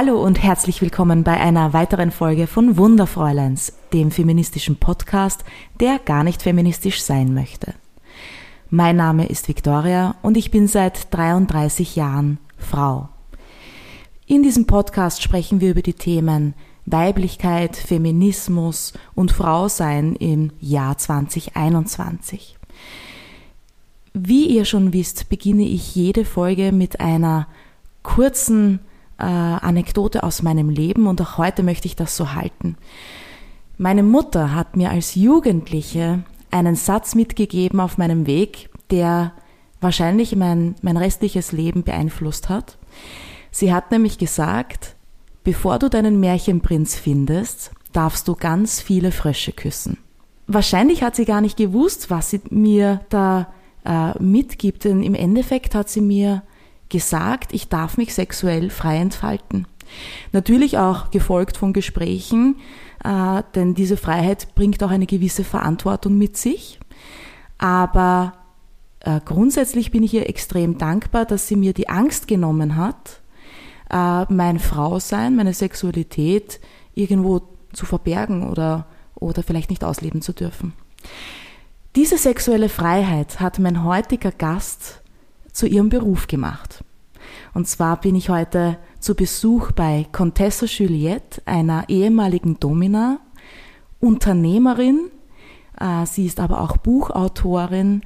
Hallo und herzlich willkommen bei einer weiteren Folge von Wunderfräuleins, dem feministischen Podcast, der gar nicht feministisch sein möchte. Mein Name ist Victoria und ich bin seit 33 Jahren Frau. In diesem Podcast sprechen wir über die Themen Weiblichkeit, Feminismus und Frausein im Jahr 2021. Wie ihr schon wisst, beginne ich jede Folge mit einer kurzen äh, Anekdote aus meinem Leben und auch heute möchte ich das so halten. Meine Mutter hat mir als Jugendliche einen Satz mitgegeben auf meinem Weg, der wahrscheinlich mein, mein restliches Leben beeinflusst hat. Sie hat nämlich gesagt, bevor du deinen Märchenprinz findest, darfst du ganz viele Frösche küssen. Wahrscheinlich hat sie gar nicht gewusst, was sie mir da äh, mitgibt, denn im Endeffekt hat sie mir gesagt, ich darf mich sexuell frei entfalten. Natürlich auch gefolgt von Gesprächen, äh, denn diese Freiheit bringt auch eine gewisse Verantwortung mit sich. Aber äh, grundsätzlich bin ich ihr extrem dankbar, dass sie mir die Angst genommen hat, äh, mein Frausein, meine Sexualität irgendwo zu verbergen oder, oder vielleicht nicht ausleben zu dürfen. Diese sexuelle Freiheit hat mein heutiger Gast zu ihrem Beruf gemacht. Und zwar bin ich heute zu Besuch bei Contessa Juliette, einer ehemaligen Domina, Unternehmerin. Äh, sie ist aber auch Buchautorin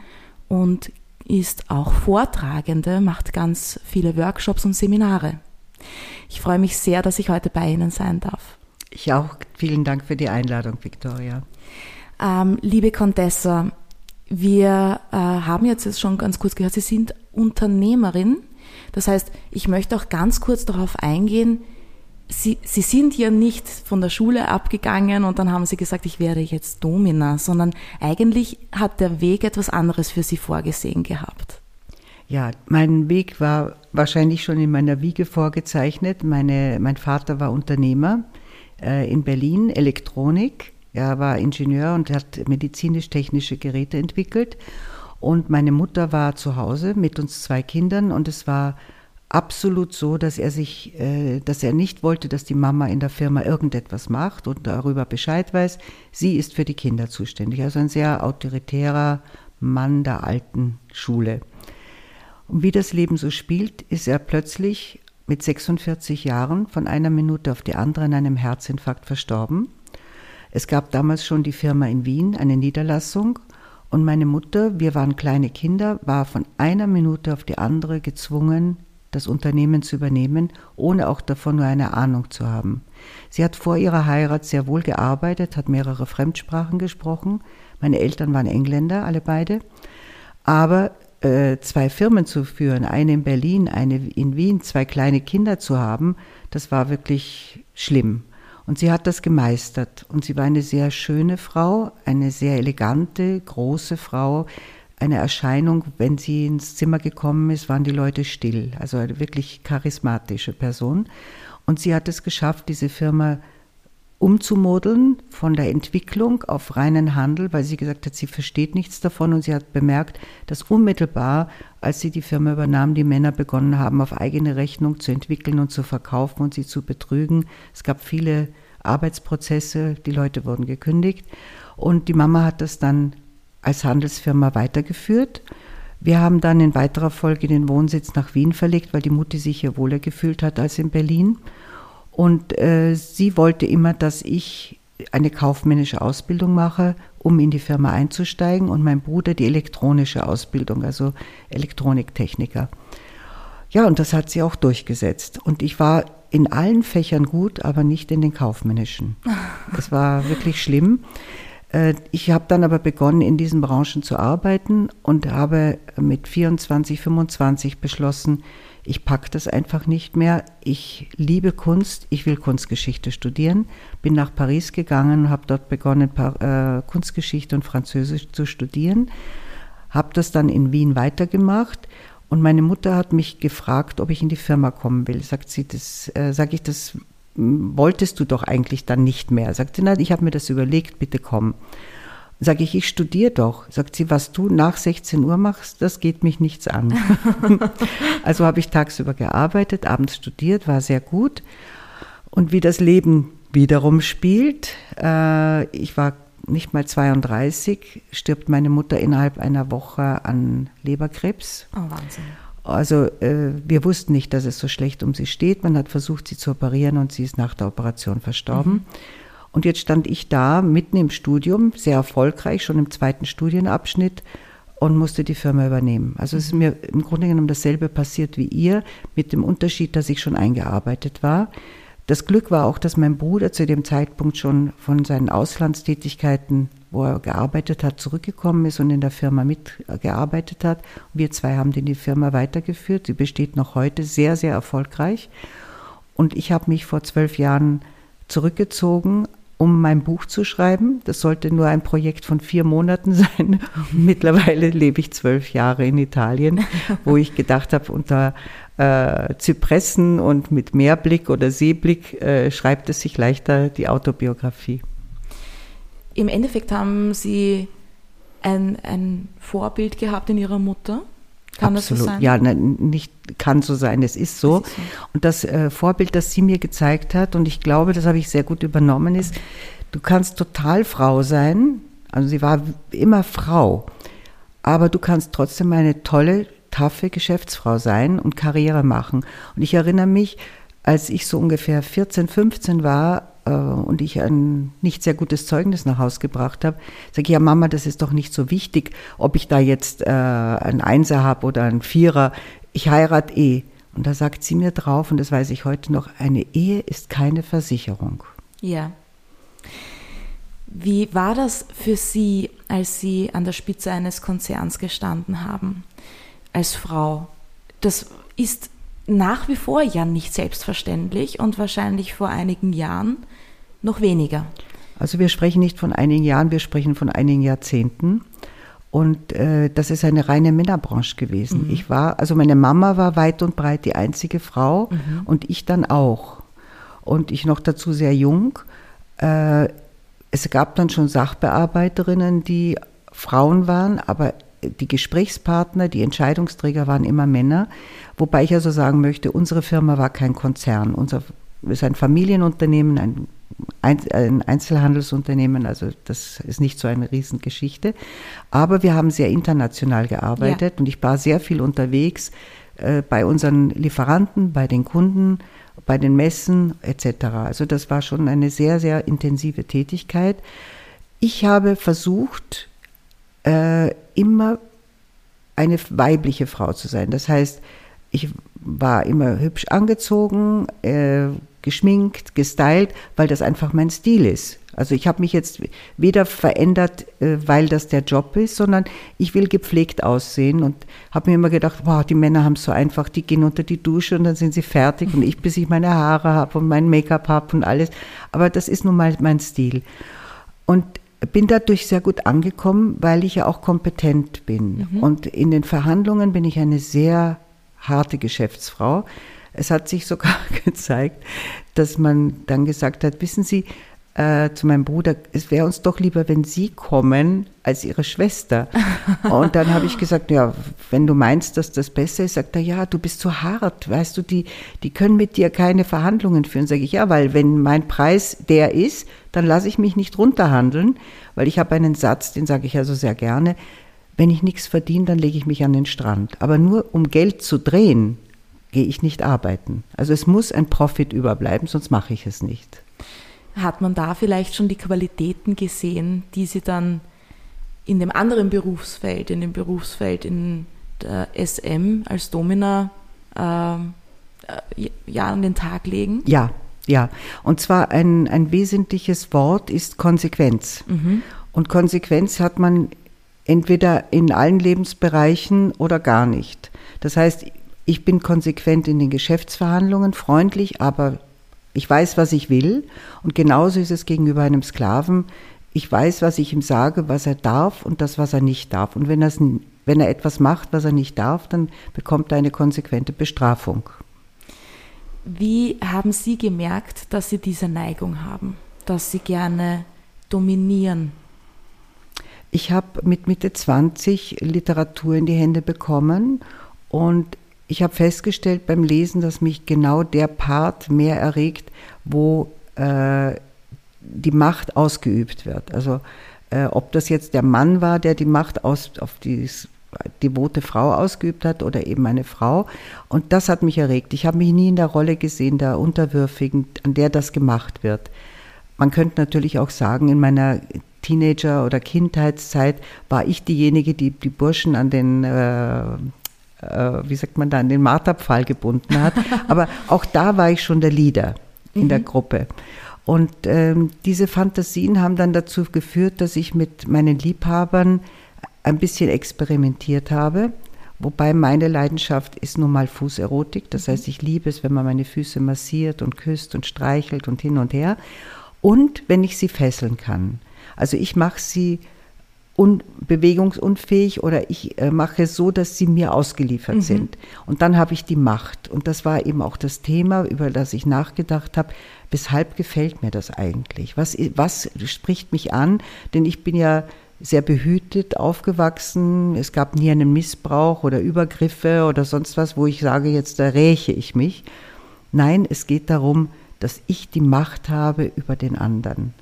und ist auch Vortragende, macht ganz viele Workshops und Seminare. Ich freue mich sehr, dass ich heute bei Ihnen sein darf. Ich auch. Vielen Dank für die Einladung, Victoria. Ähm, liebe Contessa, wir äh, haben jetzt schon ganz kurz gehört, Sie sind Unternehmerin. Das heißt, ich möchte auch ganz kurz darauf eingehen, Sie, Sie sind ja nicht von der Schule abgegangen und dann haben Sie gesagt, ich werde jetzt Domina, sondern eigentlich hat der Weg etwas anderes für Sie vorgesehen gehabt. Ja, mein Weg war wahrscheinlich schon in meiner Wiege vorgezeichnet. Meine, mein Vater war Unternehmer äh, in Berlin, Elektronik. Er war Ingenieur und hat medizinisch-technische Geräte entwickelt. Und meine Mutter war zu Hause mit uns zwei Kindern und es war absolut so, dass er sich, äh, dass er nicht wollte, dass die Mama in der Firma irgendetwas macht und darüber Bescheid weiß. Sie ist für die Kinder zuständig. Also ein sehr autoritärer Mann der alten Schule. Und wie das Leben so spielt, ist er plötzlich mit 46 Jahren von einer Minute auf die andere an einem Herzinfarkt verstorben. Es gab damals schon die Firma in Wien, eine Niederlassung. Und meine Mutter, wir waren kleine Kinder, war von einer Minute auf die andere gezwungen, das Unternehmen zu übernehmen, ohne auch davon nur eine Ahnung zu haben. Sie hat vor ihrer Heirat sehr wohl gearbeitet, hat mehrere Fremdsprachen gesprochen. Meine Eltern waren Engländer, alle beide. Aber äh, zwei Firmen zu führen, eine in Berlin, eine in Wien, zwei kleine Kinder zu haben, das war wirklich schlimm. Und sie hat das gemeistert. Und sie war eine sehr schöne Frau, eine sehr elegante, große Frau. Eine Erscheinung, wenn sie ins Zimmer gekommen ist, waren die Leute still. Also eine wirklich charismatische Person. Und sie hat es geschafft, diese Firma umzumodeln von der Entwicklung auf reinen Handel, weil sie gesagt hat, sie versteht nichts davon und sie hat bemerkt, dass unmittelbar, als sie die Firma übernahm, die Männer begonnen haben, auf eigene Rechnung zu entwickeln und zu verkaufen und sie zu betrügen. Es gab viele Arbeitsprozesse, die Leute wurden gekündigt und die Mama hat das dann als Handelsfirma weitergeführt. Wir haben dann in weiterer Folge den Wohnsitz nach Wien verlegt, weil die Mutti sich hier wohler gefühlt hat als in Berlin. Und äh, sie wollte immer, dass ich eine kaufmännische Ausbildung mache, um in die Firma einzusteigen und mein Bruder die elektronische Ausbildung, also Elektroniktechniker. Ja, und das hat sie auch durchgesetzt. Und ich war in allen Fächern gut, aber nicht in den kaufmännischen. Das war wirklich schlimm. Äh, ich habe dann aber begonnen, in diesen Branchen zu arbeiten und habe mit 24, 25 beschlossen, ich packe das einfach nicht mehr. Ich liebe Kunst, ich will Kunstgeschichte studieren. Bin nach Paris gegangen, habe dort begonnen, äh, Kunstgeschichte und Französisch zu studieren. Habe das dann in Wien weitergemacht. Und meine Mutter hat mich gefragt, ob ich in die Firma kommen will. Sagt sie, das, äh, sage ich, das wolltest du doch eigentlich dann nicht mehr. Sagt sie, nein, ich habe mir das überlegt, bitte komm. Sage ich, ich studiere doch. Sagt sie, was du nach 16 Uhr machst, das geht mich nichts an. also habe ich tagsüber gearbeitet, abends studiert, war sehr gut. Und wie das Leben wiederum spielt, äh, ich war nicht mal 32, stirbt meine Mutter innerhalb einer Woche an Leberkrebs. Oh, Wahnsinn. Also äh, wir wussten nicht, dass es so schlecht um sie steht. Man hat versucht, sie zu operieren und sie ist nach der Operation verstorben. Mhm. Und jetzt stand ich da mitten im Studium, sehr erfolgreich, schon im zweiten Studienabschnitt und musste die Firma übernehmen. Also es ist mir im Grunde genommen dasselbe passiert wie ihr, mit dem Unterschied, dass ich schon eingearbeitet war. Das Glück war auch, dass mein Bruder zu dem Zeitpunkt schon von seinen Auslandstätigkeiten, wo er gearbeitet hat, zurückgekommen ist und in der Firma mitgearbeitet hat. Wir zwei haben die Firma weitergeführt. Sie besteht noch heute sehr, sehr erfolgreich. Und ich habe mich vor zwölf Jahren zurückgezogen, um mein Buch zu schreiben. Das sollte nur ein Projekt von vier Monaten sein. Mittlerweile lebe ich zwölf Jahre in Italien, wo ich gedacht habe, unter äh, Zypressen und mit Meerblick oder Seeblick äh, schreibt es sich leichter die Autobiografie. Im Endeffekt haben Sie ein, ein Vorbild gehabt in Ihrer Mutter? Kann Absolut. das so sein? Ja, ne, nicht kann so sein, es ist so. Ist so. Und das äh, Vorbild, das sie mir gezeigt hat, und ich glaube, das habe ich sehr gut übernommen, ist, du kannst total Frau sein, also sie war immer Frau, aber du kannst trotzdem eine tolle, taffe Geschäftsfrau sein und Karriere machen. Und ich erinnere mich, als ich so ungefähr 14, 15 war, und ich ein nicht sehr gutes Zeugnis nach Hause gebracht habe, sage ich, ja Mama, das ist doch nicht so wichtig, ob ich da jetzt äh, ein Einser habe oder ein Vierer, ich heirate eh. Und da sagt sie mir drauf, und das weiß ich heute noch, eine Ehe ist keine Versicherung. Ja. Wie war das für Sie, als Sie an der Spitze eines Konzerns gestanden haben, als Frau? Das ist nach wie vor ja nicht selbstverständlich und wahrscheinlich vor einigen Jahren noch weniger. Also wir sprechen nicht von einigen Jahren, wir sprechen von einigen Jahrzehnten. Und äh, das ist eine reine Männerbranche gewesen. Mhm. Ich war, also meine Mama war weit und breit die einzige Frau mhm. und ich dann auch. Und ich noch dazu sehr jung. Äh, es gab dann schon Sachbearbeiterinnen, die Frauen waren, aber die Gesprächspartner, die Entscheidungsträger waren immer Männer. Wobei ich also sagen möchte, unsere Firma war kein Konzern. Unser ist ein Familienunternehmen, ein, ein Einzelhandelsunternehmen, also das ist nicht so eine Riesengeschichte. Aber wir haben sehr international gearbeitet ja. und ich war sehr viel unterwegs äh, bei unseren Lieferanten, bei den Kunden, bei den Messen etc. Also das war schon eine sehr, sehr intensive Tätigkeit. Ich habe versucht, äh, immer eine weibliche Frau zu sein. Das heißt, ich war immer hübsch angezogen, äh, geschminkt, gestylt, weil das einfach mein Stil ist. Also ich habe mich jetzt weder verändert, äh, weil das der Job ist, sondern ich will gepflegt aussehen und habe mir immer gedacht, wow, die Männer haben es so einfach, die gehen unter die Dusche und dann sind sie fertig und ich, bis ich meine Haare habe und mein Make-up habe und alles. Aber das ist nun mal mein Stil. Und bin dadurch sehr gut angekommen, weil ich ja auch kompetent bin. Mhm. Und in den Verhandlungen bin ich eine sehr harte Geschäftsfrau. Es hat sich sogar gezeigt, dass man dann gesagt hat, wissen Sie, äh, zu meinem Bruder, es wäre uns doch lieber, wenn Sie kommen, als Ihre Schwester. Und dann habe ich gesagt, ja, wenn du meinst, dass das besser ist, sagt er, ja, du bist zu hart, weißt du, die, die können mit dir keine Verhandlungen führen. Sage ich, ja, weil wenn mein Preis der ist, dann lasse ich mich nicht runterhandeln, weil ich habe einen Satz, den sage ich also sehr gerne, wenn ich nichts verdiene, dann lege ich mich an den Strand. Aber nur um Geld zu drehen, gehe ich nicht arbeiten. Also es muss ein Profit überbleiben, sonst mache ich es nicht. Hat man da vielleicht schon die Qualitäten gesehen, die Sie dann in dem anderen Berufsfeld, in dem Berufsfeld in der SM als Domina äh, ja an den Tag legen? Ja, ja. Und zwar ein, ein wesentliches Wort ist Konsequenz. Mhm. Und Konsequenz hat man entweder in allen Lebensbereichen oder gar nicht. Das heißt, ich bin konsequent in den Geschäftsverhandlungen, freundlich, aber ich weiß, was ich will. Und genauso ist es gegenüber einem Sklaven. Ich weiß, was ich ihm sage, was er darf und das, was er nicht darf. Und wenn, wenn er etwas macht, was er nicht darf, dann bekommt er eine konsequente Bestrafung. Wie haben Sie gemerkt, dass Sie diese Neigung haben, dass Sie gerne dominieren? Ich habe mit Mitte 20 Literatur in die Hände bekommen und ich habe festgestellt beim Lesen, dass mich genau der Part mehr erregt, wo äh, die Macht ausgeübt wird. Also äh, ob das jetzt der Mann war, der die Macht aus, auf die devote Frau ausgeübt hat oder eben eine Frau. Und das hat mich erregt. Ich habe mich nie in der Rolle gesehen, der Unterwürfigen, an der das gemacht wird. Man könnte natürlich auch sagen, in meiner Teenager- oder Kindheitszeit war ich diejenige, die die Burschen an den äh, äh, wie sagt man da, an den Marterpfahl gebunden hat. Aber auch da war ich schon der Leader in mhm. der Gruppe. Und ähm, diese Fantasien haben dann dazu geführt, dass ich mit meinen Liebhabern ein bisschen experimentiert habe. Wobei meine Leidenschaft ist nun mal Fußerotik. Das heißt, ich liebe es, wenn man meine Füße massiert und küsst und streichelt und hin und her. Und wenn ich sie fesseln kann. Also ich mache sie un bewegungsunfähig oder ich äh, mache es so, dass sie mir ausgeliefert mhm. sind. Und dann habe ich die Macht. Und das war eben auch das Thema, über das ich nachgedacht habe. Weshalb gefällt mir das eigentlich? Was, was spricht mich an? Denn ich bin ja sehr behütet aufgewachsen. Es gab nie einen Missbrauch oder Übergriffe oder sonst was, wo ich sage, jetzt da räche ich mich. Nein, es geht darum, dass ich die Macht habe über den anderen.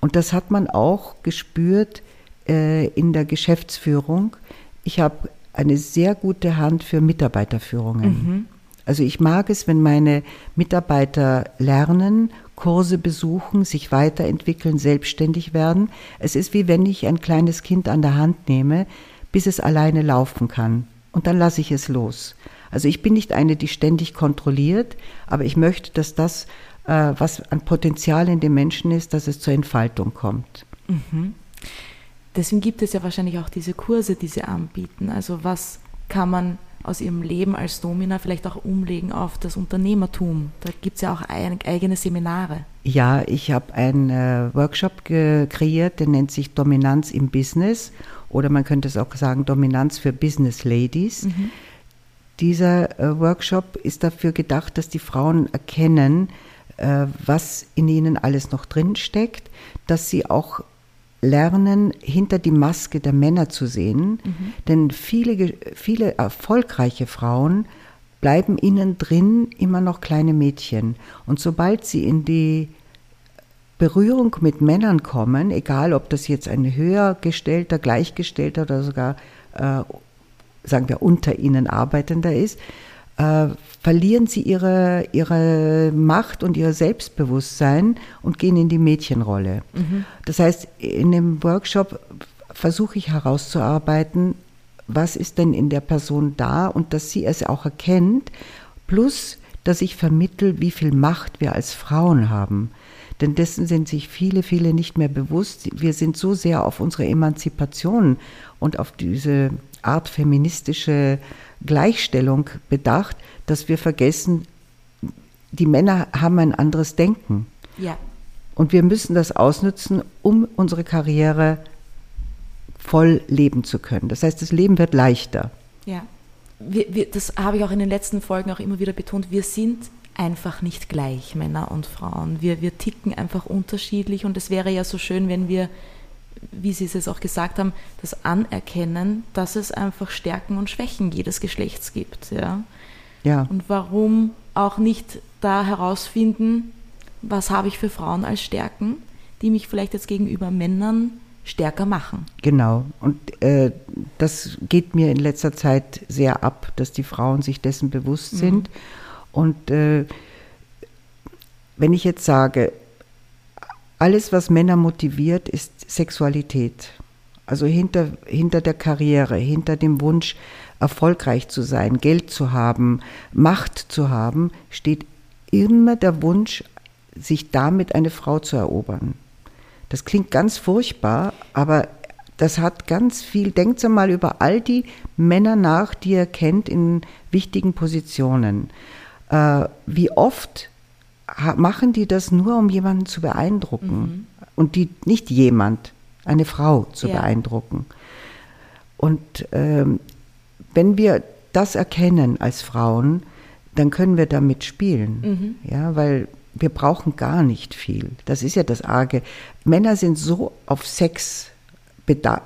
Und das hat man auch gespürt äh, in der Geschäftsführung. Ich habe eine sehr gute Hand für Mitarbeiterführungen. Mhm. Also ich mag es, wenn meine Mitarbeiter lernen, Kurse besuchen, sich weiterentwickeln, selbstständig werden. Es ist wie wenn ich ein kleines Kind an der Hand nehme, bis es alleine laufen kann. Und dann lasse ich es los. Also ich bin nicht eine, die ständig kontrolliert, aber ich möchte, dass das, äh, was an Potenzial in dem Menschen ist, dass es zur Entfaltung kommt. Mhm. Deswegen gibt es ja wahrscheinlich auch diese Kurse, die Sie anbieten. Also was kann man aus ihrem Leben als Domina vielleicht auch umlegen auf das Unternehmertum. Da gibt es ja auch ein, eigene Seminare. Ja, ich habe einen äh, Workshop kreiert, der nennt sich Dominanz im Business oder man könnte es auch sagen Dominanz für Business Ladies. Mhm. Dieser äh, Workshop ist dafür gedacht, dass die Frauen erkennen, äh, was in ihnen alles noch drin steckt, dass sie auch lernen, hinter die Maske der Männer zu sehen. Mhm. Denn viele, viele erfolgreiche Frauen bleiben innen drin immer noch kleine Mädchen. Und sobald sie in die Berührung mit Männern kommen, egal ob das jetzt ein höher gestellter, gleichgestellter oder sogar, äh, sagen wir, unter ihnen arbeitender ist, äh, verlieren sie ihre, ihre Macht und ihr Selbstbewusstsein und gehen in die Mädchenrolle. Mhm. Das heißt, in dem Workshop versuche ich herauszuarbeiten, was ist denn in der Person da und dass sie es auch erkennt, plus dass ich vermittel, wie viel Macht wir als Frauen haben. Denn dessen sind sich viele, viele nicht mehr bewusst. Wir sind so sehr auf unsere Emanzipation und auf diese Art feministische Gleichstellung bedacht, dass wir vergessen, die Männer haben ein anderes Denken. Ja. Und wir müssen das ausnutzen, um unsere Karriere voll leben zu können. Das heißt, das Leben wird leichter. Ja. Wir, wir, das habe ich auch in den letzten Folgen auch immer wieder betont. Wir sind einfach nicht gleich, Männer und Frauen. Wir, wir ticken einfach unterschiedlich und es wäre ja so schön, wenn wir wie Sie es auch gesagt haben, das Anerkennen, dass es einfach Stärken und Schwächen jedes Geschlechts gibt. Ja? Ja. Und warum auch nicht da herausfinden, was habe ich für Frauen als Stärken, die mich vielleicht jetzt gegenüber Männern stärker machen. Genau. Und äh, das geht mir in letzter Zeit sehr ab, dass die Frauen sich dessen bewusst mhm. sind. Und äh, wenn ich jetzt sage, alles, was Männer motiviert, ist Sexualität. Also hinter, hinter der Karriere, hinter dem Wunsch, erfolgreich zu sein, Geld zu haben, Macht zu haben, steht immer der Wunsch, sich damit eine Frau zu erobern. Das klingt ganz furchtbar, aber das hat ganz viel. Denkt mal über all die Männer nach, die ihr kennt in wichtigen Positionen. Äh, wie oft machen die das nur, um jemanden zu beeindrucken. Mhm. Und die nicht jemand, eine Frau zu ja. beeindrucken. Und ähm, wenn wir das erkennen als Frauen, dann können wir damit spielen. Mhm. Ja, weil wir brauchen gar nicht viel. Das ist ja das Arge. Männer sind so auf Sex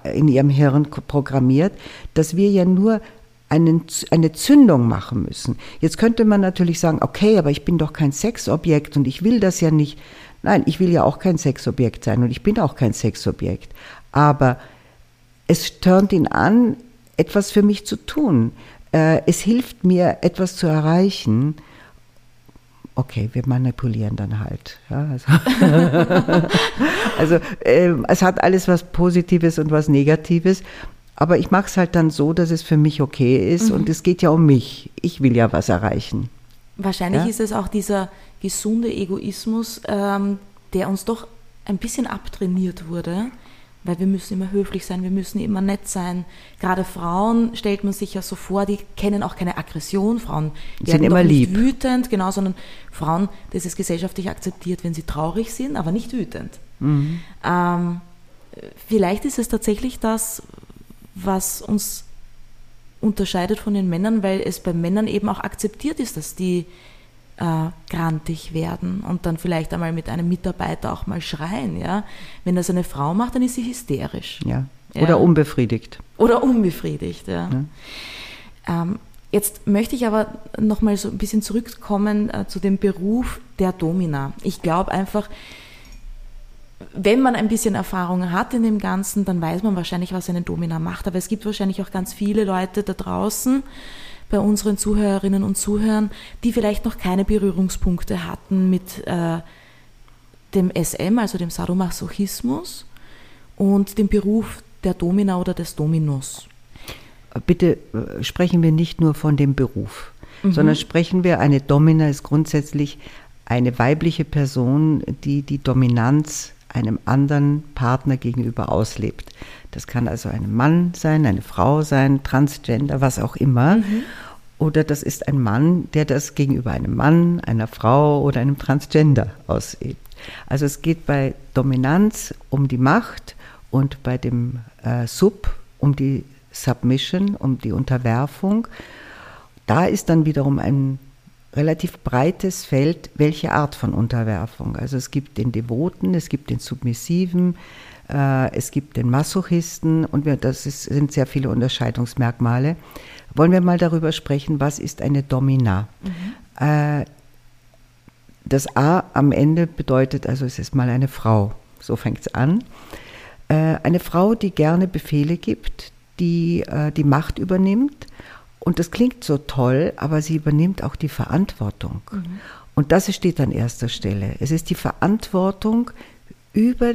in ihrem Hirn programmiert, dass wir ja nur einen, eine Zündung machen müssen. Jetzt könnte man natürlich sagen, okay, aber ich bin doch kein Sexobjekt und ich will das ja nicht. Nein, ich will ja auch kein Sexobjekt sein und ich bin auch kein Sexobjekt. Aber es turnt ihn an, etwas für mich zu tun. Äh, es hilft mir, etwas zu erreichen. Okay, wir manipulieren dann halt. Ja, also also äh, es hat alles was Positives und was Negatives. Aber ich mache es halt dann so, dass es für mich okay ist. Mhm. Und es geht ja um mich. Ich will ja was erreichen. Wahrscheinlich ja? ist es auch dieser gesunde Egoismus, ähm, der uns doch ein bisschen abtrainiert wurde, weil wir müssen immer höflich sein, wir müssen immer nett sein. Gerade Frauen stellt man sich ja so vor, die kennen auch keine Aggression. Frauen sind immer nicht lieb. wütend, genau, sondern Frauen, das ist gesellschaftlich akzeptiert, wenn sie traurig sind, aber nicht wütend. Mhm. Ähm, vielleicht ist es tatsächlich das, was uns unterscheidet von den Männern, weil es bei Männern eben auch akzeptiert ist, dass die äh, grantig werden und dann vielleicht einmal mit einem Mitarbeiter auch mal schreien. Ja? Wenn das eine Frau macht, dann ist sie hysterisch. Ja. Oder ja. unbefriedigt. Oder unbefriedigt, ja. ja. Ähm, jetzt möchte ich aber nochmal so ein bisschen zurückkommen äh, zu dem Beruf der Domina. Ich glaube einfach, wenn man ein bisschen Erfahrung hat in dem Ganzen, dann weiß man wahrscheinlich, was eine Domina macht. Aber es gibt wahrscheinlich auch ganz viele Leute da draußen, bei unseren Zuhörerinnen und Zuhörern, die vielleicht noch keine Berührungspunkte hatten mit äh, dem SM, also dem Sadomasochismus und dem Beruf der Domina oder des Dominus. Bitte äh, sprechen wir nicht nur von dem Beruf, mhm. sondern sprechen wir, eine Domina ist grundsätzlich eine weibliche Person, die die Dominanz einem anderen Partner gegenüber auslebt. Das kann also ein Mann sein, eine Frau sein, Transgender, was auch immer. Mhm. Oder das ist ein Mann, der das gegenüber einem Mann, einer Frau oder einem Transgender ausübt. Also es geht bei Dominanz um die Macht und bei dem äh, Sub um die Submission, um die Unterwerfung. Da ist dann wiederum ein relativ breites Feld, welche Art von Unterwerfung. Also es gibt den Devoten, es gibt den Submissiven, äh, es gibt den Masochisten und wir, das ist, sind sehr viele Unterscheidungsmerkmale. Wollen wir mal darüber sprechen, was ist eine Domina? Mhm. Äh, das A am Ende bedeutet, also es ist mal eine Frau, so fängt es an. Äh, eine Frau, die gerne Befehle gibt, die die Macht übernimmt und das klingt so toll, aber sie übernimmt auch die Verantwortung. Mhm. Und das steht an erster Stelle. Es ist die Verantwortung über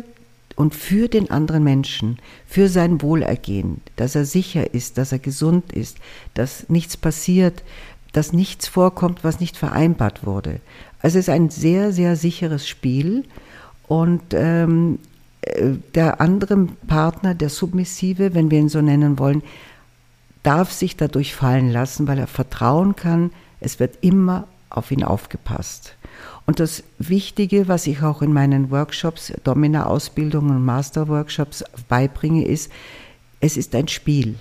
und für den anderen Menschen, für sein Wohlergehen, dass er sicher ist, dass er gesund ist, dass nichts passiert, dass nichts vorkommt, was nicht vereinbart wurde. Also es ist ein sehr, sehr sicheres Spiel und ähm, äh, der andere Partner, der Submissive, wenn wir ihn so nennen wollen, darf sich dadurch fallen lassen, weil er vertrauen kann, es wird immer auf ihn aufgepasst. Und das Wichtige, was ich auch in meinen Workshops, Domina-Ausbildungen und Master-Workshops beibringe, ist, es ist ein Spiel.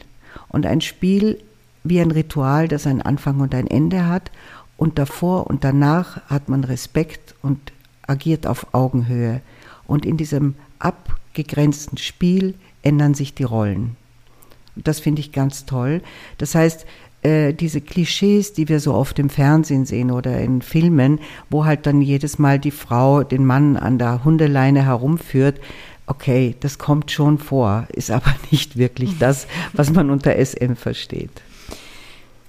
Und ein Spiel wie ein Ritual, das einen Anfang und ein Ende hat. Und davor und danach hat man Respekt und agiert auf Augenhöhe. Und in diesem abgegrenzten Spiel ändern sich die Rollen. Das finde ich ganz toll. Das heißt, äh, diese Klischees, die wir so oft im Fernsehen sehen oder in Filmen, wo halt dann jedes Mal die Frau den Mann an der Hundeleine herumführt, okay, das kommt schon vor, ist aber nicht wirklich das, was man unter SM versteht.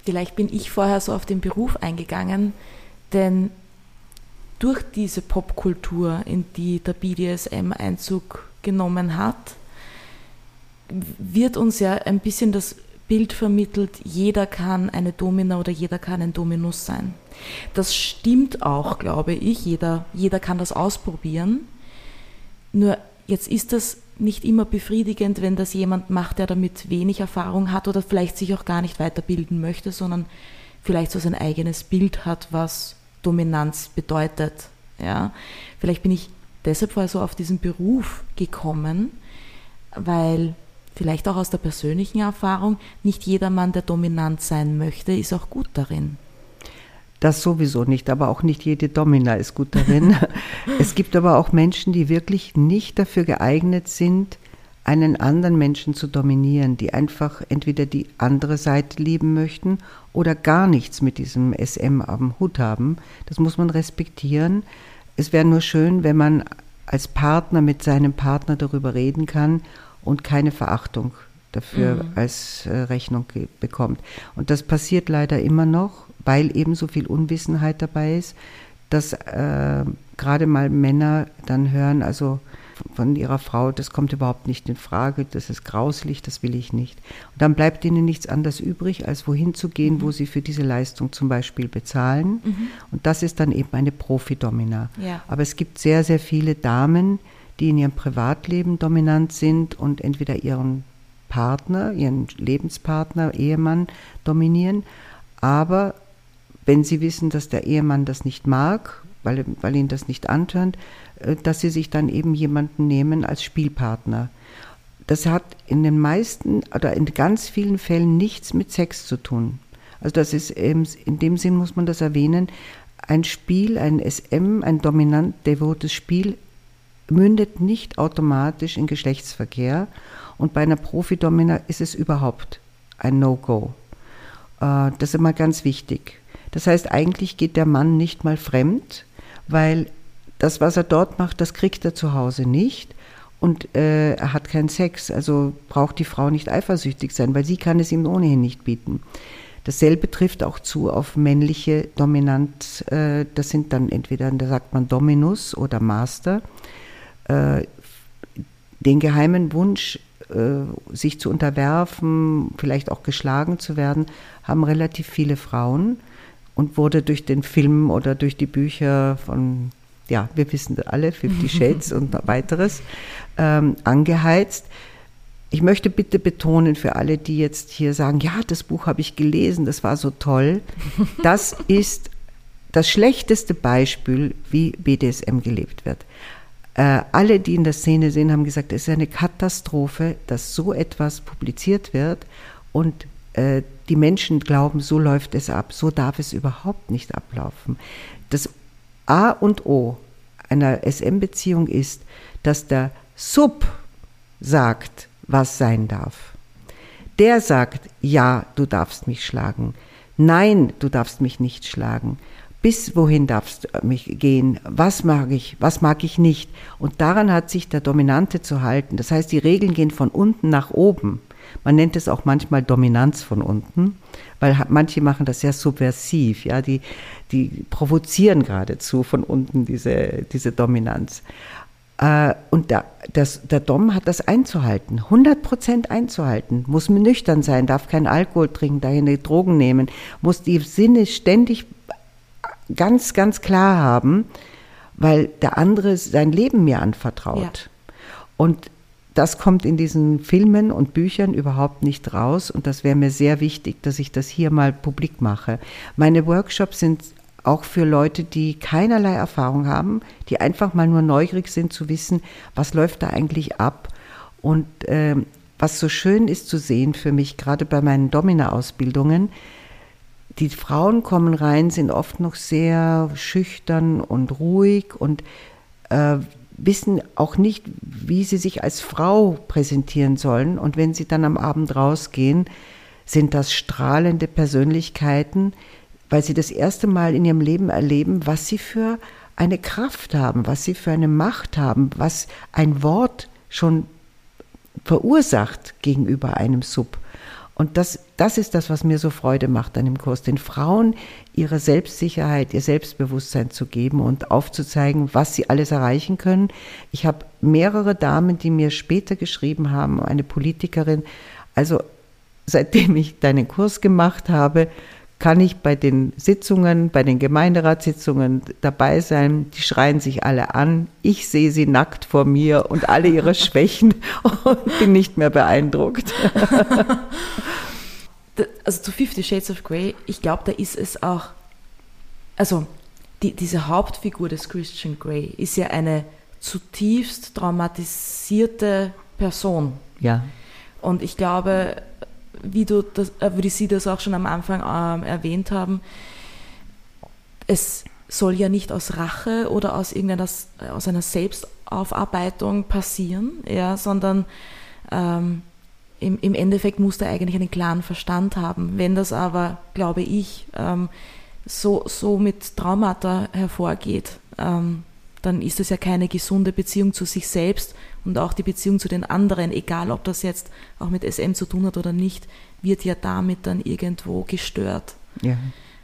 Vielleicht bin ich vorher so auf den Beruf eingegangen, denn durch diese Popkultur, in die der BDSM Einzug genommen hat, wird uns ja ein bisschen das Bild vermittelt, jeder kann eine Domina oder jeder kann ein Dominus sein. Das stimmt auch, glaube ich. Jeder, jeder kann das ausprobieren. Nur jetzt ist das nicht immer befriedigend, wenn das jemand macht, der damit wenig Erfahrung hat oder vielleicht sich auch gar nicht weiterbilden möchte, sondern vielleicht so sein eigenes Bild hat, was Dominanz bedeutet. Ja? Vielleicht bin ich deshalb so auf diesen Beruf gekommen, weil vielleicht auch aus der persönlichen Erfahrung, nicht jedermann, der dominant sein möchte, ist auch gut darin. Das sowieso nicht, aber auch nicht jede Domina ist gut darin. es gibt aber auch Menschen, die wirklich nicht dafür geeignet sind, einen anderen Menschen zu dominieren, die einfach entweder die andere Seite lieben möchten oder gar nichts mit diesem SM am Hut haben. Das muss man respektieren. Es wäre nur schön, wenn man als Partner mit seinem Partner darüber reden kann und keine Verachtung dafür mhm. als äh, Rechnung bekommt. Und das passiert leider immer noch, weil eben so viel Unwissenheit dabei ist, dass äh, gerade mal Männer dann hören, also von ihrer Frau, das kommt überhaupt nicht in Frage, das ist grauslich, das will ich nicht. Und dann bleibt ihnen nichts anderes übrig, als wohin zu gehen, mhm. wo sie für diese Leistung zum Beispiel bezahlen. Mhm. Und das ist dann eben eine Profidomina. Ja. Aber es gibt sehr, sehr viele Damen, die in ihrem Privatleben dominant sind und entweder ihren Partner, ihren Lebenspartner, Ehemann dominieren. Aber wenn sie wissen, dass der Ehemann das nicht mag, weil, weil ihn das nicht antörnt, äh, dass sie sich dann eben jemanden nehmen als Spielpartner. Das hat in den meisten oder in ganz vielen Fällen nichts mit Sex zu tun. Also das ist in dem Sinn muss man das erwähnen. Ein Spiel, ein SM, ein dominant devotes Spiel mündet nicht automatisch in Geschlechtsverkehr und bei einer Profidomina ist es überhaupt ein No-Go. Äh, das ist immer ganz wichtig. Das heißt, eigentlich geht der Mann nicht mal fremd, weil das, was er dort macht, das kriegt er zu Hause nicht und äh, er hat keinen Sex. Also braucht die Frau nicht eifersüchtig sein, weil sie kann es ihm ohnehin nicht bieten. Dasselbe trifft auch zu auf männliche Dominanz. Äh, das sind dann entweder, da sagt man Dominus oder Master. Äh, den geheimen Wunsch, äh, sich zu unterwerfen, vielleicht auch geschlagen zu werden, haben relativ viele Frauen und wurde durch den Film oder durch die Bücher von, ja, wir wissen alle, Fifty Shades und weiteres, ähm, angeheizt. Ich möchte bitte betonen für alle, die jetzt hier sagen, ja, das Buch habe ich gelesen, das war so toll. Das ist das schlechteste Beispiel, wie BDSM gelebt wird. Äh, alle, die in der Szene sind, haben gesagt, es ist eine Katastrophe, dass so etwas publiziert wird und äh, die Menschen glauben, so läuft es ab, so darf es überhaupt nicht ablaufen. Das A und O einer SM-Beziehung ist, dass der Sub sagt, was sein darf. Der sagt, ja, du darfst mich schlagen. Nein, du darfst mich nicht schlagen. Bis wohin darfst du mich gehen? Was mag ich? Was mag ich nicht? Und daran hat sich der Dominante zu halten. Das heißt, die Regeln gehen von unten nach oben. Man nennt es auch manchmal Dominanz von unten, weil manche machen das sehr subversiv, ja, die, die provozieren geradezu von unten diese, diese Dominanz. Äh, und der, das, der Dom hat das einzuhalten, 100 Prozent einzuhalten, muss nüchtern sein, darf kein Alkohol trinken, keine Drogen nehmen, muss die Sinne ständig ganz, ganz klar haben, weil der andere sein Leben mir anvertraut. Ja. Und das kommt in diesen Filmen und Büchern überhaupt nicht raus und das wäre mir sehr wichtig, dass ich das hier mal publik mache. Meine Workshops sind auch für Leute, die keinerlei Erfahrung haben, die einfach mal nur neugierig sind zu wissen, was läuft da eigentlich ab. Und äh, was so schön ist zu sehen für mich, gerade bei meinen Domina-Ausbildungen, die Frauen kommen rein, sind oft noch sehr schüchtern und ruhig und äh, wissen auch nicht, wie sie sich als Frau präsentieren sollen. Und wenn sie dann am Abend rausgehen, sind das strahlende Persönlichkeiten, weil sie das erste Mal in ihrem Leben erleben, was sie für eine Kraft haben, was sie für eine Macht haben, was ein Wort schon verursacht gegenüber einem Sub. Und das, das ist das, was mir so Freude macht an dem Kurs, den Frauen ihre Selbstsicherheit, ihr Selbstbewusstsein zu geben und aufzuzeigen, was sie alles erreichen können. Ich habe mehrere Damen, die mir später geschrieben haben, eine Politikerin. Also seitdem ich deinen Kurs gemacht habe, kann ich bei den Sitzungen, bei den Gemeinderatssitzungen dabei sein. Die schreien sich alle an. Ich sehe sie nackt vor mir und alle ihre Schwächen und bin nicht mehr beeindruckt. also zu Fifty Shades of Grey, ich glaube, da ist es auch, also die, diese Hauptfigur des Christian Grey ist ja eine zutiefst traumatisierte Person. Ja. Und ich glaube, wie, du das, äh, wie Sie das auch schon am Anfang ähm, erwähnt haben, es soll ja nicht aus Rache oder aus irgendeiner aus einer Selbstaufarbeitung passieren, ja, sondern ähm, im, im Endeffekt muss er eigentlich einen klaren Verstand haben. Wenn das aber, glaube ich, ähm, so, so mit Traumata hervorgeht, ähm, dann ist es ja keine gesunde Beziehung zu sich selbst und auch die Beziehung zu den anderen, egal ob das jetzt auch mit SM zu tun hat oder nicht, wird ja damit dann irgendwo gestört. Ja.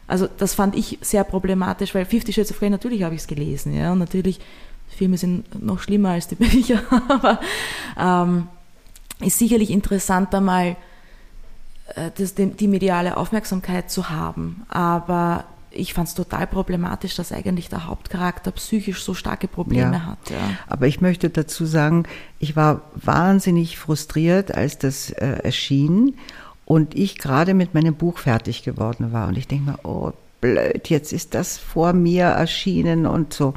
Also das fand ich sehr problematisch, weil Fifty Shades of Grey, natürlich habe ich es gelesen, ja, und natürlich, Filme sind noch schlimmer als die Bücher, aber ähm, ist sicherlich interessanter mal äh, das, die mediale Aufmerksamkeit zu haben, aber ich fand es total problematisch, dass eigentlich der Hauptcharakter psychisch so starke Probleme ja. hat. Ja. Aber ich möchte dazu sagen, ich war wahnsinnig frustriert, als das äh, erschien und ich gerade mit meinem Buch fertig geworden war. Und ich denke mir, oh blöd, jetzt ist das vor mir erschienen und so.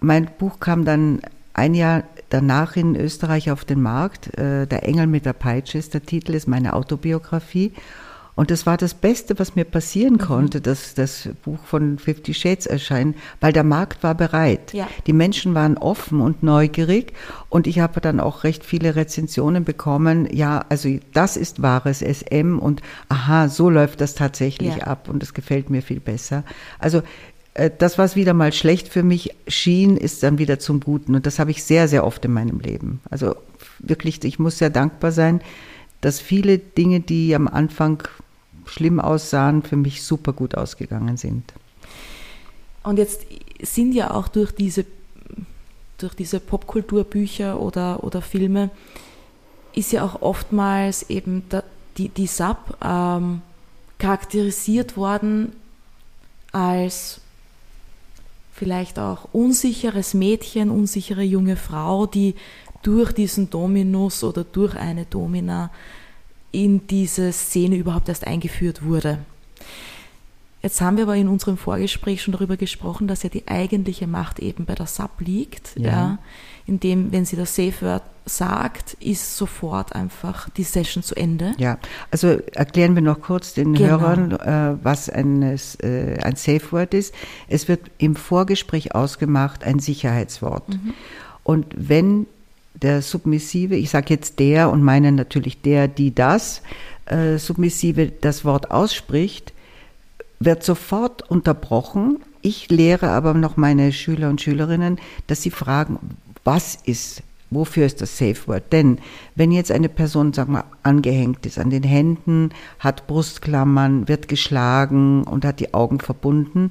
Mein Buch kam dann ein Jahr danach in Österreich auf den Markt. Äh, der Engel mit der Peitsche ist der Titel, ist meine Autobiografie. Und das war das Beste, was mir passieren mhm. konnte, dass das Buch von Fifty Shades erscheint, weil der Markt war bereit. Ja. Die Menschen waren offen und neugierig und ich habe dann auch recht viele Rezensionen bekommen. Ja, also das ist wahres SM und aha, so läuft das tatsächlich ja. ab und das gefällt mir viel besser. Also äh, das, was wieder mal schlecht für mich schien, ist dann wieder zum Guten. Und das habe ich sehr, sehr oft in meinem Leben. Also wirklich, ich muss sehr dankbar sein, dass viele Dinge, die am Anfang schlimm aussahen, für mich super gut ausgegangen sind. Und jetzt sind ja auch durch diese, durch diese Popkulturbücher oder, oder Filme, ist ja auch oftmals eben der, die, die Sub ähm, charakterisiert worden als vielleicht auch unsicheres Mädchen, unsichere junge Frau, die durch diesen Dominus oder durch eine Domina in diese Szene überhaupt erst eingeführt wurde. Jetzt haben wir aber in unserem Vorgespräch schon darüber gesprochen, dass ja die eigentliche Macht eben bei der Sub liegt, ja. ja indem, wenn sie das Safe Word sagt, ist sofort einfach die Session zu Ende. Ja, also erklären wir noch kurz den genau. Hörern, äh, was ein, äh, ein Safe Word ist. Es wird im Vorgespräch ausgemacht ein Sicherheitswort. Mhm. Und wenn der Submissive, ich sage jetzt der und meine natürlich der, die das, äh, Submissive das Wort ausspricht, wird sofort unterbrochen. Ich lehre aber noch meine Schüler und Schülerinnen, dass sie fragen, was ist, wofür ist das Safe Word? Denn wenn jetzt eine Person, sag mal, angehängt ist an den Händen, hat Brustklammern, wird geschlagen und hat die Augen verbunden,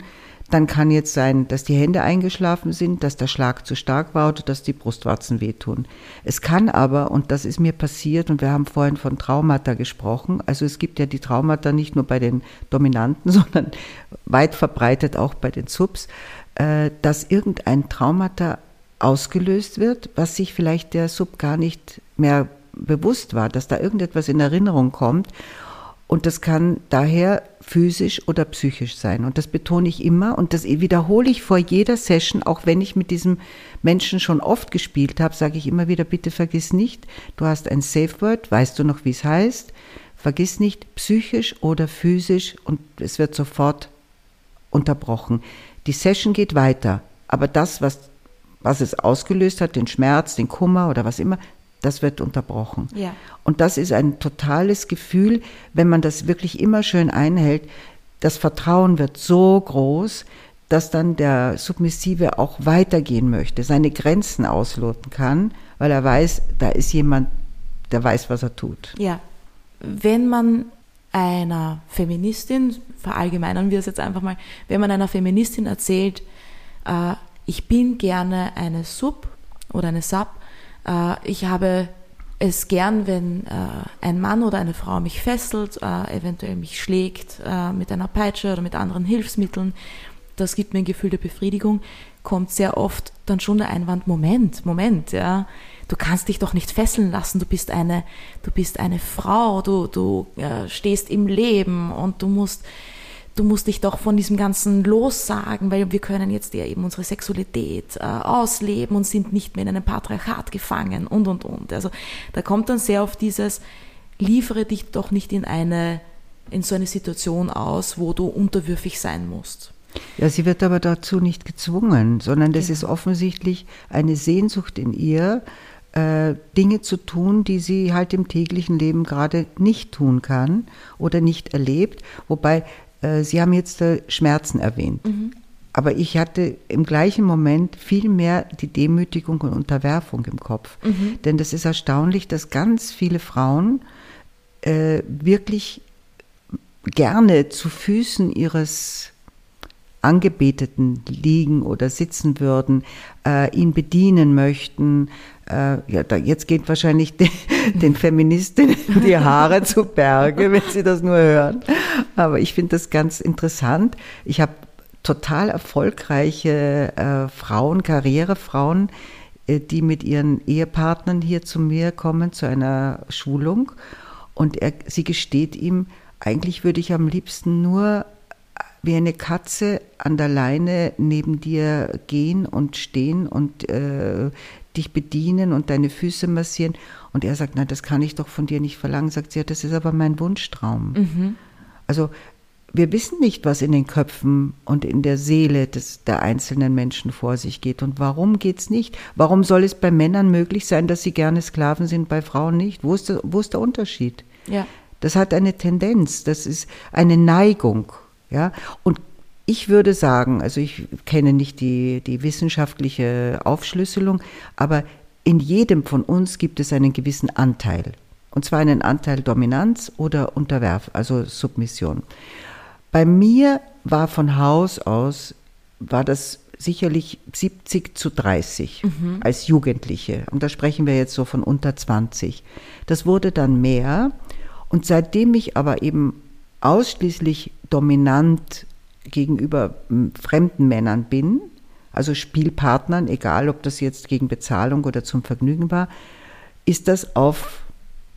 dann kann jetzt sein, dass die Hände eingeschlafen sind, dass der Schlag zu stark war oder dass die Brustwarzen wehtun. Es kann aber, und das ist mir passiert, und wir haben vorhin von Traumata gesprochen, also es gibt ja die Traumata nicht nur bei den Dominanten, sondern weit verbreitet auch bei den Subs, äh, dass irgendein Traumata ausgelöst wird, was sich vielleicht der Sub gar nicht mehr bewusst war, dass da irgendetwas in Erinnerung kommt und das kann daher physisch oder psychisch sein. Und das betone ich immer und das wiederhole ich vor jeder Session, auch wenn ich mit diesem Menschen schon oft gespielt habe, sage ich immer wieder, bitte vergiss nicht, du hast ein Safe Word, weißt du noch, wie es heißt? Vergiss nicht, psychisch oder physisch und es wird sofort unterbrochen. Die Session geht weiter, aber das, was, was es ausgelöst hat, den Schmerz, den Kummer oder was immer, das wird unterbrochen. Ja. Und das ist ein totales Gefühl, wenn man das wirklich immer schön einhält. Das Vertrauen wird so groß, dass dann der Submissive auch weitergehen möchte, seine Grenzen ausloten kann, weil er weiß, da ist jemand, der weiß, was er tut. Ja. Wenn man einer Feministin, verallgemeinern wir es jetzt einfach mal, wenn man einer Feministin erzählt, äh, ich bin gerne eine Sub oder eine Sub, ich habe es gern, wenn äh, ein Mann oder eine Frau mich fesselt, äh, eventuell mich schlägt mit einer Peitsche oder mit anderen Hilfsmitteln. Das gibt mir ein Gefühl der Befriedigung. Kommt sehr oft dann schon der Einwand, Moment, Moment, ja, du kannst dich doch nicht fesseln lassen, du bist eine, du bist eine Frau, du, du äh, stehst im Leben und du musst, du musst dich doch von diesem Ganzen lossagen, weil wir können jetzt ja eben unsere Sexualität äh, ausleben und sind nicht mehr in einem Patriarchat gefangen und, und, und. Also da kommt dann sehr auf dieses, liefere dich doch nicht in eine, in so eine Situation aus, wo du unterwürfig sein musst. Ja, sie wird aber dazu nicht gezwungen, sondern das ja. ist offensichtlich eine Sehnsucht in ihr, äh, Dinge zu tun, die sie halt im täglichen Leben gerade nicht tun kann oder nicht erlebt. Wobei, Sie haben jetzt äh, Schmerzen erwähnt. Mhm. Aber ich hatte im gleichen Moment viel mehr die Demütigung und Unterwerfung im Kopf. Mhm. Denn das ist erstaunlich, dass ganz viele Frauen äh, wirklich gerne zu Füßen ihres Angebeteten liegen oder sitzen würden, äh, ihn bedienen möchten. Äh, ja, da, jetzt geht wahrscheinlich de, den Feministinnen die Haare zu Berge, wenn sie das nur hören. Aber ich finde das ganz interessant. Ich habe total erfolgreiche äh, Frauen, Karrierefrauen, äh, die mit ihren Ehepartnern hier zu mir kommen, zu einer Schulung. Und er, sie gesteht ihm, eigentlich würde ich am liebsten nur wie eine Katze an der Leine neben dir gehen und stehen und äh, dich bedienen und deine Füße massieren. Und er sagt, nein, das kann ich doch von dir nicht verlangen. Sagt sie, ja, das ist aber mein Wunschtraum. Mhm. Also wir wissen nicht, was in den Köpfen und in der Seele des, der einzelnen Menschen vor sich geht. Und warum geht es nicht? Warum soll es bei Männern möglich sein, dass sie gerne Sklaven sind, bei Frauen nicht? Wo ist der, wo ist der Unterschied? Ja. Das hat eine Tendenz, das ist eine Neigung. Ja? Und ich würde sagen, also ich kenne nicht die, die wissenschaftliche Aufschlüsselung, aber in jedem von uns gibt es einen gewissen Anteil. Und zwar einen Anteil Dominanz oder Unterwerf, also Submission. Bei mir war von Haus aus, war das sicherlich 70 zu 30 mhm. als Jugendliche. Und da sprechen wir jetzt so von unter 20. Das wurde dann mehr. Und seitdem ich aber eben ausschließlich dominant gegenüber hm, fremden Männern bin, also Spielpartnern, egal ob das jetzt gegen Bezahlung oder zum Vergnügen war, ist das auf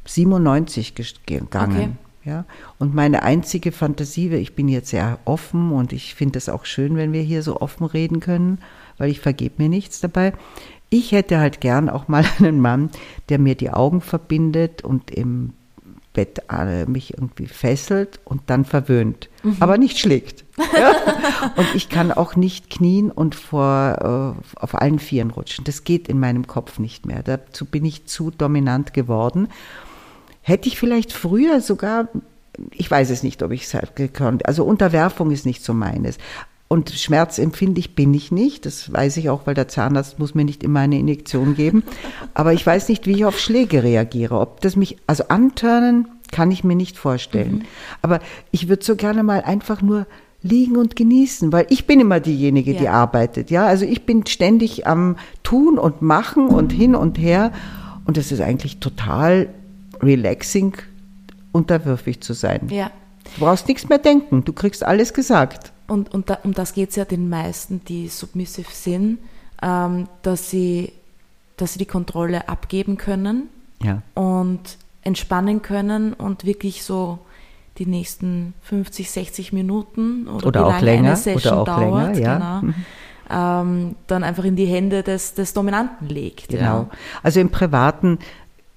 97 gegangen. Okay. Ja, und meine einzige Fantasie, ich bin jetzt sehr offen und ich finde es auch schön, wenn wir hier so offen reden können, weil ich vergebe mir nichts dabei. Ich hätte halt gern auch mal einen Mann, der mir die Augen verbindet und im Bett äh, mich irgendwie fesselt und dann verwöhnt, mhm. aber nicht schlägt. Ja? und ich kann auch nicht knien und vor, äh, auf allen Vieren rutschen. Das geht in meinem Kopf nicht mehr. Dazu bin ich zu dominant geworden. Hätte ich vielleicht früher sogar, ich weiß es nicht, ob ich es halt gekonnt. Also Unterwerfung ist nicht so meines. Und schmerzempfindlich bin ich nicht. Das weiß ich auch, weil der Zahnarzt muss mir nicht immer eine Injektion geben. Aber ich weiß nicht, wie ich auf Schläge reagiere. Ob das mich, also antörnen kann ich mir nicht vorstellen. Mhm. Aber ich würde so gerne mal einfach nur liegen und genießen, weil ich bin immer diejenige, ja. die arbeitet. Ja, also ich bin ständig am Tun und Machen und hin und her. Und das ist eigentlich total relaxing, unterwürfig zu sein. Ja. Du brauchst nichts mehr denken, du kriegst alles gesagt. Und, und da, um das geht es ja den meisten, die submissive sind, ähm, dass, sie, dass sie die Kontrolle abgeben können ja. und entspannen können und wirklich so die nächsten 50, 60 Minuten oder, oder wie lange länger, eine Session oder dauert, länger, ja. genau, mhm. ähm, dann einfach in die Hände des, des Dominanten legt. Genau. Ja. Also im Privaten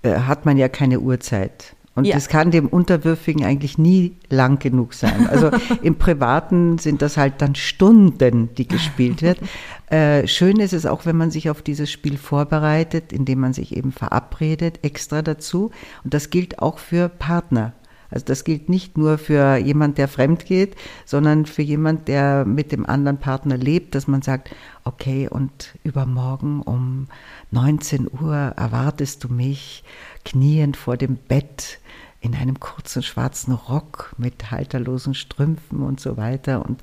äh, hat man ja keine Uhrzeit. Und ja. das kann dem Unterwürfigen eigentlich nie lang genug sein. Also im Privaten sind das halt dann Stunden, die gespielt wird. Äh, schön ist es auch, wenn man sich auf dieses Spiel vorbereitet, indem man sich eben verabredet, extra dazu. Und das gilt auch für Partner. Also das gilt nicht nur für jemand, der fremd geht, sondern für jemand, der mit dem anderen Partner lebt, dass man sagt, okay, und übermorgen um 19 Uhr erwartest du mich kniend vor dem Bett in einem kurzen schwarzen Rock mit halterlosen Strümpfen und so weiter und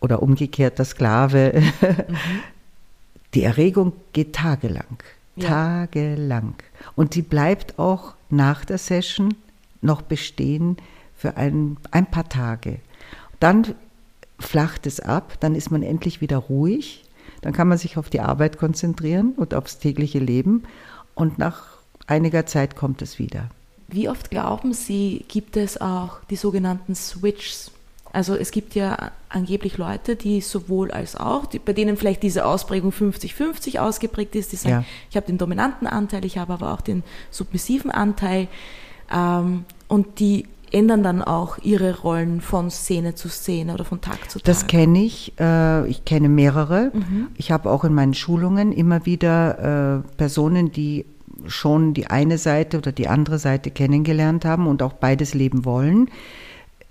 oder umgekehrt der Sklave. Mhm. Die Erregung geht tagelang, ja. tagelang. Und die bleibt auch nach der Session noch bestehen für ein, ein paar Tage. Dann flacht es ab, dann ist man endlich wieder ruhig, dann kann man sich auf die Arbeit konzentrieren und aufs tägliche Leben und nach einiger Zeit kommt es wieder. Wie oft glauben Sie, gibt es auch die sogenannten Switches? Also es gibt ja angeblich Leute, die sowohl als auch, die, bei denen vielleicht diese Ausprägung 50-50 ausgeprägt ist, die sagen, ja. ich habe den dominanten Anteil, ich habe aber auch den submissiven Anteil ähm, und die ändern dann auch ihre Rollen von Szene zu Szene oder von Tag zu Tag. Das kenne ich. Äh, ich kenne mehrere. Mhm. Ich habe auch in meinen Schulungen immer wieder äh, Personen, die schon die eine Seite oder die andere Seite kennengelernt haben und auch beides leben wollen.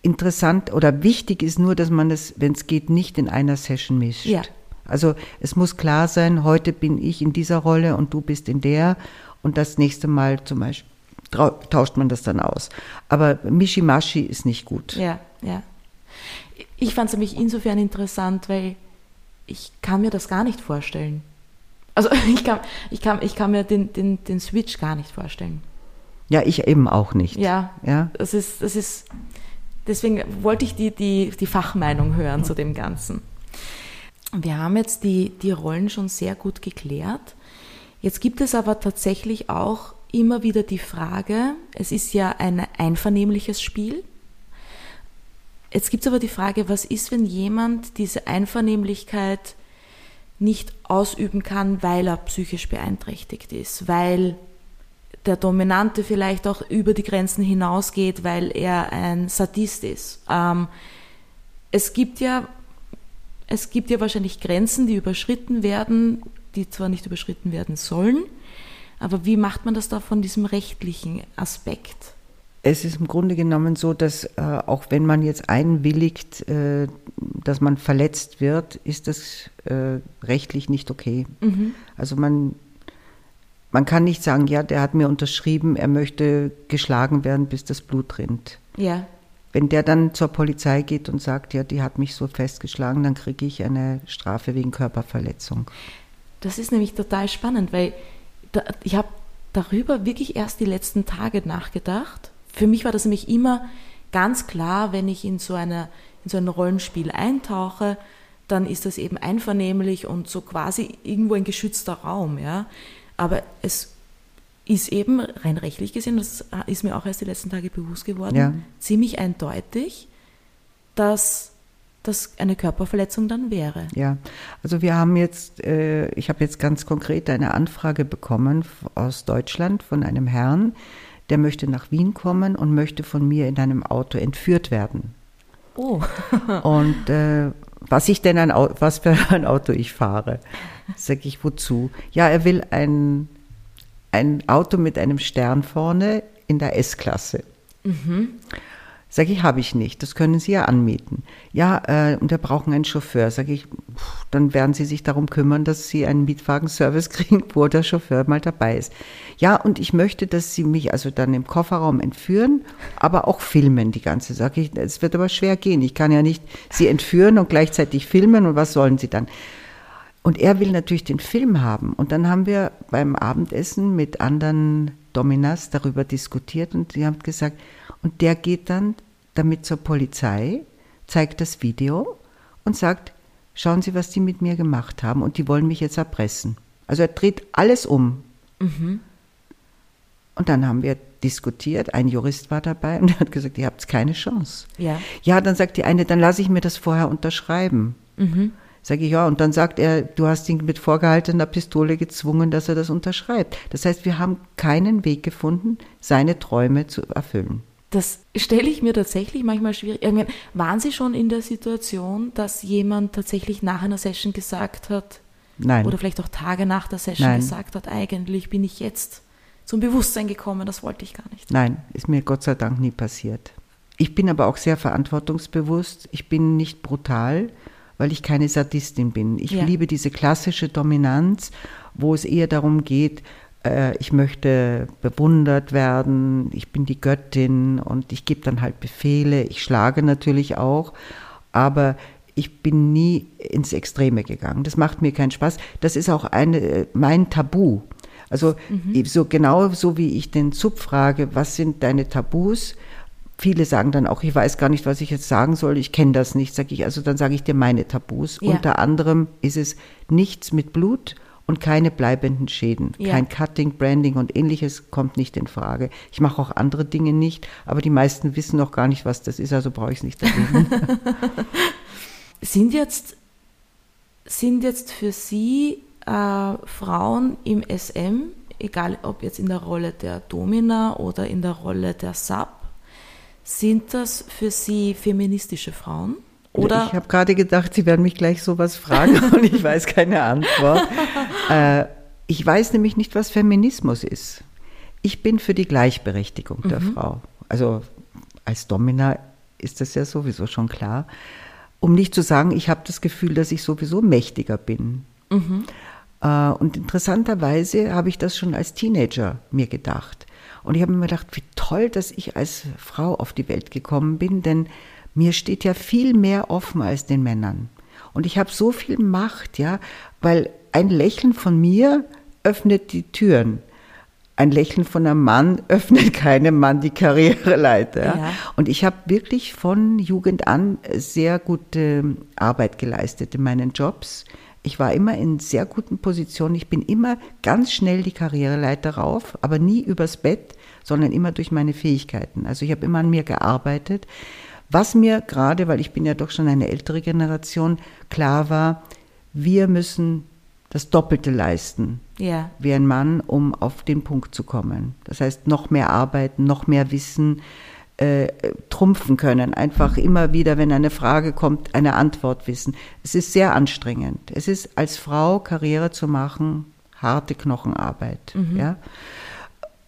Interessant oder wichtig ist nur, dass man das, wenn es geht, nicht in einer Session mischt. Ja. Also es muss klar sein, heute bin ich in dieser Rolle und du bist in der und das nächste Mal zum Beispiel tauscht man das dann aus. Aber Mishimashi ist nicht gut. Ja, ja. Ich fand es nämlich insofern interessant, weil ich kann mir das gar nicht vorstellen. Also ich kann, ich kann, ich kann mir den, den, den Switch gar nicht vorstellen. Ja, ich eben auch nicht. Ja, ja. Das ist, das ist, deswegen wollte ich die, die, die Fachmeinung hören zu dem Ganzen. Wir haben jetzt die, die Rollen schon sehr gut geklärt. Jetzt gibt es aber tatsächlich auch immer wieder die Frage, es ist ja ein einvernehmliches Spiel. Jetzt gibt es aber die Frage, was ist, wenn jemand diese Einvernehmlichkeit nicht ausüben kann, weil er psychisch beeinträchtigt ist, weil der Dominante vielleicht auch über die Grenzen hinausgeht, weil er ein Sadist ist. Ähm, es gibt ja, es gibt ja wahrscheinlich Grenzen, die überschritten werden, die zwar nicht überschritten werden sollen, aber wie macht man das da von diesem rechtlichen Aspekt? Es ist im Grunde genommen so, dass äh, auch wenn man jetzt einwilligt, äh, dass man verletzt wird, ist das äh, rechtlich nicht okay. Mhm. Also man, man kann nicht sagen, ja, der hat mir unterschrieben, er möchte geschlagen werden, bis das Blut rinnt. Ja. Wenn der dann zur Polizei geht und sagt, ja, die hat mich so festgeschlagen, dann kriege ich eine Strafe wegen Körperverletzung. Das ist nämlich total spannend, weil da, ich habe darüber wirklich erst die letzten Tage nachgedacht für mich war das nämlich immer ganz klar, wenn ich in so, eine, in so ein Rollenspiel eintauche, dann ist das eben einvernehmlich und so quasi irgendwo ein geschützter Raum. Ja? Aber es ist eben rein rechtlich gesehen, das ist mir auch erst die letzten Tage bewusst geworden, ja. ziemlich eindeutig, dass das eine Körperverletzung dann wäre. Ja, also wir haben jetzt, äh, ich habe jetzt ganz konkret eine Anfrage bekommen aus Deutschland von einem Herrn, der möchte nach Wien kommen und möchte von mir in einem Auto entführt werden. Oh. und äh, was ich denn ein Auto, was für ein Auto ich fahre, sage ich wozu? Ja, er will ein, ein Auto mit einem Stern vorne in der S-Klasse. Mhm. Sage ich, habe ich nicht. Das können Sie ja anmieten. Ja, äh, und wir brauchen einen Chauffeur. Sage ich, pff, dann werden Sie sich darum kümmern, dass Sie einen Mietwagenservice kriegen, wo der Chauffeur mal dabei ist. Ja, und ich möchte, dass Sie mich also dann im Kofferraum entführen, aber auch filmen die ganze. Sage ich, es wird aber schwer gehen. Ich kann ja nicht Sie entführen und gleichzeitig filmen. Und was sollen Sie dann? Und er will natürlich den Film haben. Und dann haben wir beim Abendessen mit anderen Dominas darüber diskutiert und sie haben gesagt, und der geht dann damit zur Polizei, zeigt das Video und sagt, schauen Sie, was die mit mir gemacht haben und die wollen mich jetzt erpressen. Also er dreht alles um. Mhm. Und dann haben wir diskutiert, ein Jurist war dabei und er hat gesagt, ihr habt keine Chance. Ja. ja, dann sagt die eine, dann lasse ich mir das vorher unterschreiben. Mhm. Sage ich, ja, und dann sagt er, du hast ihn mit vorgehaltener Pistole gezwungen, dass er das unterschreibt. Das heißt, wir haben keinen Weg gefunden, seine Träume zu erfüllen. Das stelle ich mir tatsächlich manchmal schwierig. Meine, waren Sie schon in der Situation, dass jemand tatsächlich nach einer Session gesagt hat, Nein. oder vielleicht auch Tage nach der Session Nein. gesagt hat, eigentlich bin ich jetzt zum Bewusstsein gekommen, das wollte ich gar nicht. Nein, ist mir Gott sei Dank nie passiert. Ich bin aber auch sehr verantwortungsbewusst. Ich bin nicht brutal, weil ich keine Sadistin bin. Ich ja. liebe diese klassische Dominanz, wo es eher darum geht, ich möchte bewundert werden, ich bin die Göttin und ich gebe dann halt Befehle, ich schlage natürlich auch, aber ich bin nie ins Extreme gegangen. Das macht mir keinen Spaß. Das ist auch eine, mein Tabu. Also mhm. so genau so wie ich den Zub frage, was sind deine Tabus? Viele sagen dann auch, ich weiß gar nicht, was ich jetzt sagen soll, ich kenne das nicht, sage ich. Also dann sage ich dir meine Tabus. Ja. Unter anderem ist es nichts mit Blut und keine bleibenden Schäden. Ja. Kein Cutting, Branding und ähnliches kommt nicht in Frage. Ich mache auch andere Dinge nicht, aber die meisten wissen noch gar nicht, was das ist, also brauche ich es nicht erwähnen. sind jetzt sind jetzt für Sie äh, Frauen im SM, egal ob jetzt in der Rolle der Domina oder in der Rolle der Sub, sind das für Sie feministische Frauen? Oder? Ich habe gerade gedacht, Sie werden mich gleich sowas fragen und ich weiß keine Antwort. Äh, Ich weiß nämlich nicht, was Feminismus ist. Ich bin für die Gleichberechtigung mhm. der Frau. Also als Domina ist das ja sowieso schon klar. Um nicht zu sagen, ich habe das Gefühl, dass ich sowieso mächtiger bin. Mhm. Äh, und interessanterweise habe ich das schon als Teenager mir gedacht. Und ich habe mir gedacht, wie toll, dass ich als Frau auf die Welt gekommen bin, denn mir steht ja viel mehr offen als den Männern. Und ich habe so viel Macht, ja, weil ein Lächeln von mir öffnet die Türen. Ein Lächeln von einem Mann öffnet keinem Mann die Karriereleiter. Ja. Und ich habe wirklich von Jugend an sehr gute Arbeit geleistet in meinen Jobs. Ich war immer in sehr guten Positionen. Ich bin immer ganz schnell die Karriereleiter rauf, aber nie übers Bett, sondern immer durch meine Fähigkeiten. Also ich habe immer an mir gearbeitet. Was mir gerade, weil ich bin ja doch schon eine ältere Generation, klar war, wir müssen das Doppelte leisten ja. wie ein Mann, um auf den Punkt zu kommen. Das heißt, noch mehr arbeiten, noch mehr Wissen, äh, trumpfen können. Einfach immer wieder, wenn eine Frage kommt, eine Antwort wissen. Es ist sehr anstrengend. Es ist als Frau Karriere zu machen, harte Knochenarbeit. Mhm. Ja.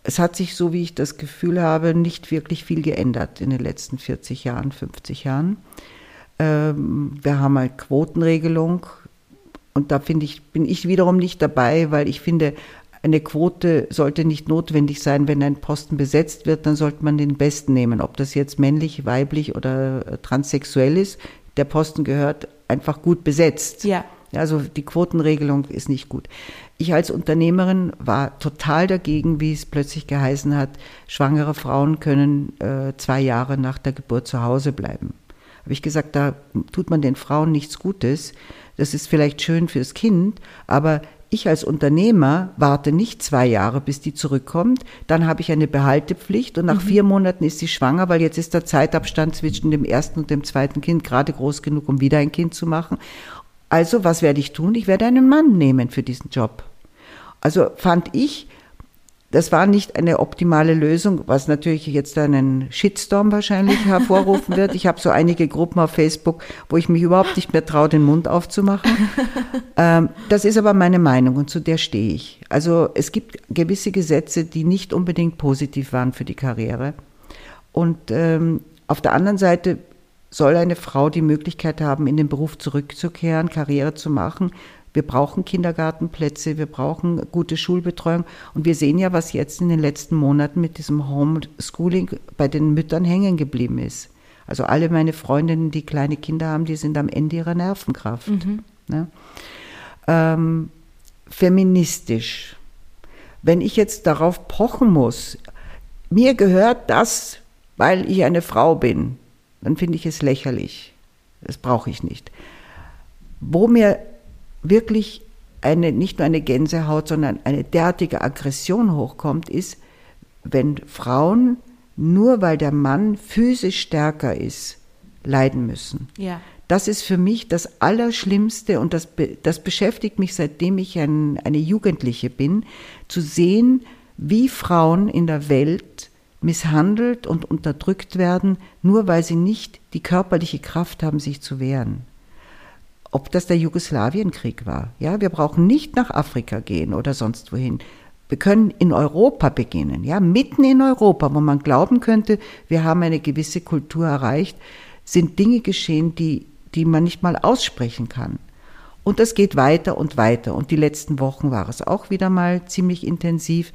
Es hat sich, so wie ich das Gefühl habe, nicht wirklich viel geändert in den letzten 40 Jahren, 50 Jahren. Ähm, wir haben eine Quotenregelung und da finde ich, bin ich wiederum nicht dabei, weil ich finde, eine Quote sollte nicht notwendig sein. Wenn ein Posten besetzt wird, dann sollte man den Besten nehmen. Ob das jetzt männlich, weiblich oder äh, transsexuell ist, der Posten gehört einfach gut besetzt. Ja. Also die Quotenregelung ist nicht gut. Ich als Unternehmerin war total dagegen, wie es plötzlich geheißen hat, schwangere Frauen können äh, zwei Jahre nach der Geburt zu Hause bleiben. Habe ich gesagt, da tut man den Frauen nichts Gutes. Das ist vielleicht schön fürs Kind, aber ich als Unternehmer warte nicht zwei Jahre, bis die zurückkommt. Dann habe ich eine Behaltepflicht und nach mhm. vier Monaten ist sie schwanger, weil jetzt ist der Zeitabstand zwischen dem ersten und dem zweiten Kind gerade groß genug, um wieder ein Kind zu machen. Also, was werde ich tun? Ich werde einen Mann nehmen für diesen Job. Also fand ich, das war nicht eine optimale Lösung, was natürlich jetzt einen Shitstorm wahrscheinlich hervorrufen wird. Ich habe so einige Gruppen auf Facebook, wo ich mich überhaupt nicht mehr traue, den Mund aufzumachen. Ähm, das ist aber meine Meinung und zu der stehe ich. Also es gibt gewisse Gesetze, die nicht unbedingt positiv waren für die Karriere. Und ähm, auf der anderen Seite soll eine Frau die Möglichkeit haben, in den Beruf zurückzukehren, Karriere zu machen, wir brauchen Kindergartenplätze, wir brauchen gute Schulbetreuung. Und wir sehen ja, was jetzt in den letzten Monaten mit diesem Homeschooling bei den Müttern hängen geblieben ist. Also alle meine Freundinnen, die kleine Kinder haben, die sind am Ende ihrer Nervenkraft. Mhm. Ne? Ähm, feministisch. Wenn ich jetzt darauf pochen muss, mir gehört das, weil ich eine Frau bin, dann finde ich es lächerlich. Das brauche ich nicht. Wo mir wirklich eine, nicht nur eine Gänsehaut, sondern eine derartige Aggression hochkommt, ist, wenn Frauen nur weil der Mann physisch stärker ist, leiden müssen. Ja. Das ist für mich das Allerschlimmste und das, das beschäftigt mich, seitdem ich ein, eine Jugendliche bin, zu sehen, wie Frauen in der Welt misshandelt und unterdrückt werden, nur weil sie nicht die körperliche Kraft haben, sich zu wehren ob das der Jugoslawienkrieg war. Ja, wir brauchen nicht nach Afrika gehen oder sonst wohin. Wir können in Europa beginnen, ja, mitten in Europa, wo man glauben könnte, wir haben eine gewisse Kultur erreicht, sind Dinge geschehen, die, die man nicht mal aussprechen kann. Und das geht weiter und weiter. Und die letzten Wochen war es auch wieder mal ziemlich intensiv.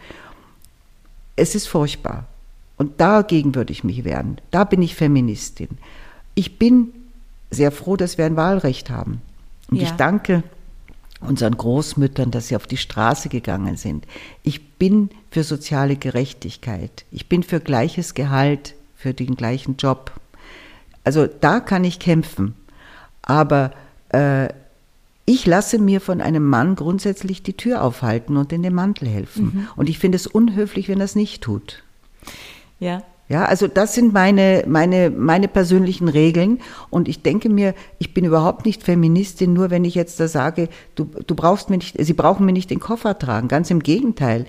Es ist furchtbar. Und dagegen würde ich mich wehren. Da bin ich Feministin. Ich bin sehr froh, dass wir ein Wahlrecht haben. Und ja. ich danke unseren Großmüttern, dass sie auf die Straße gegangen sind. Ich bin für soziale Gerechtigkeit. Ich bin für gleiches Gehalt, für den gleichen Job. Also da kann ich kämpfen. Aber äh, ich lasse mir von einem Mann grundsätzlich die Tür aufhalten und in den Mantel helfen. Mhm. Und ich finde es unhöflich, wenn er es nicht tut. Ja, ja, also das sind meine, meine, meine persönlichen Regeln. Und ich denke mir, ich bin überhaupt nicht Feministin, nur wenn ich jetzt da sage, du, du brauchst mir nicht, sie brauchen mir nicht den Koffer tragen. Ganz im Gegenteil.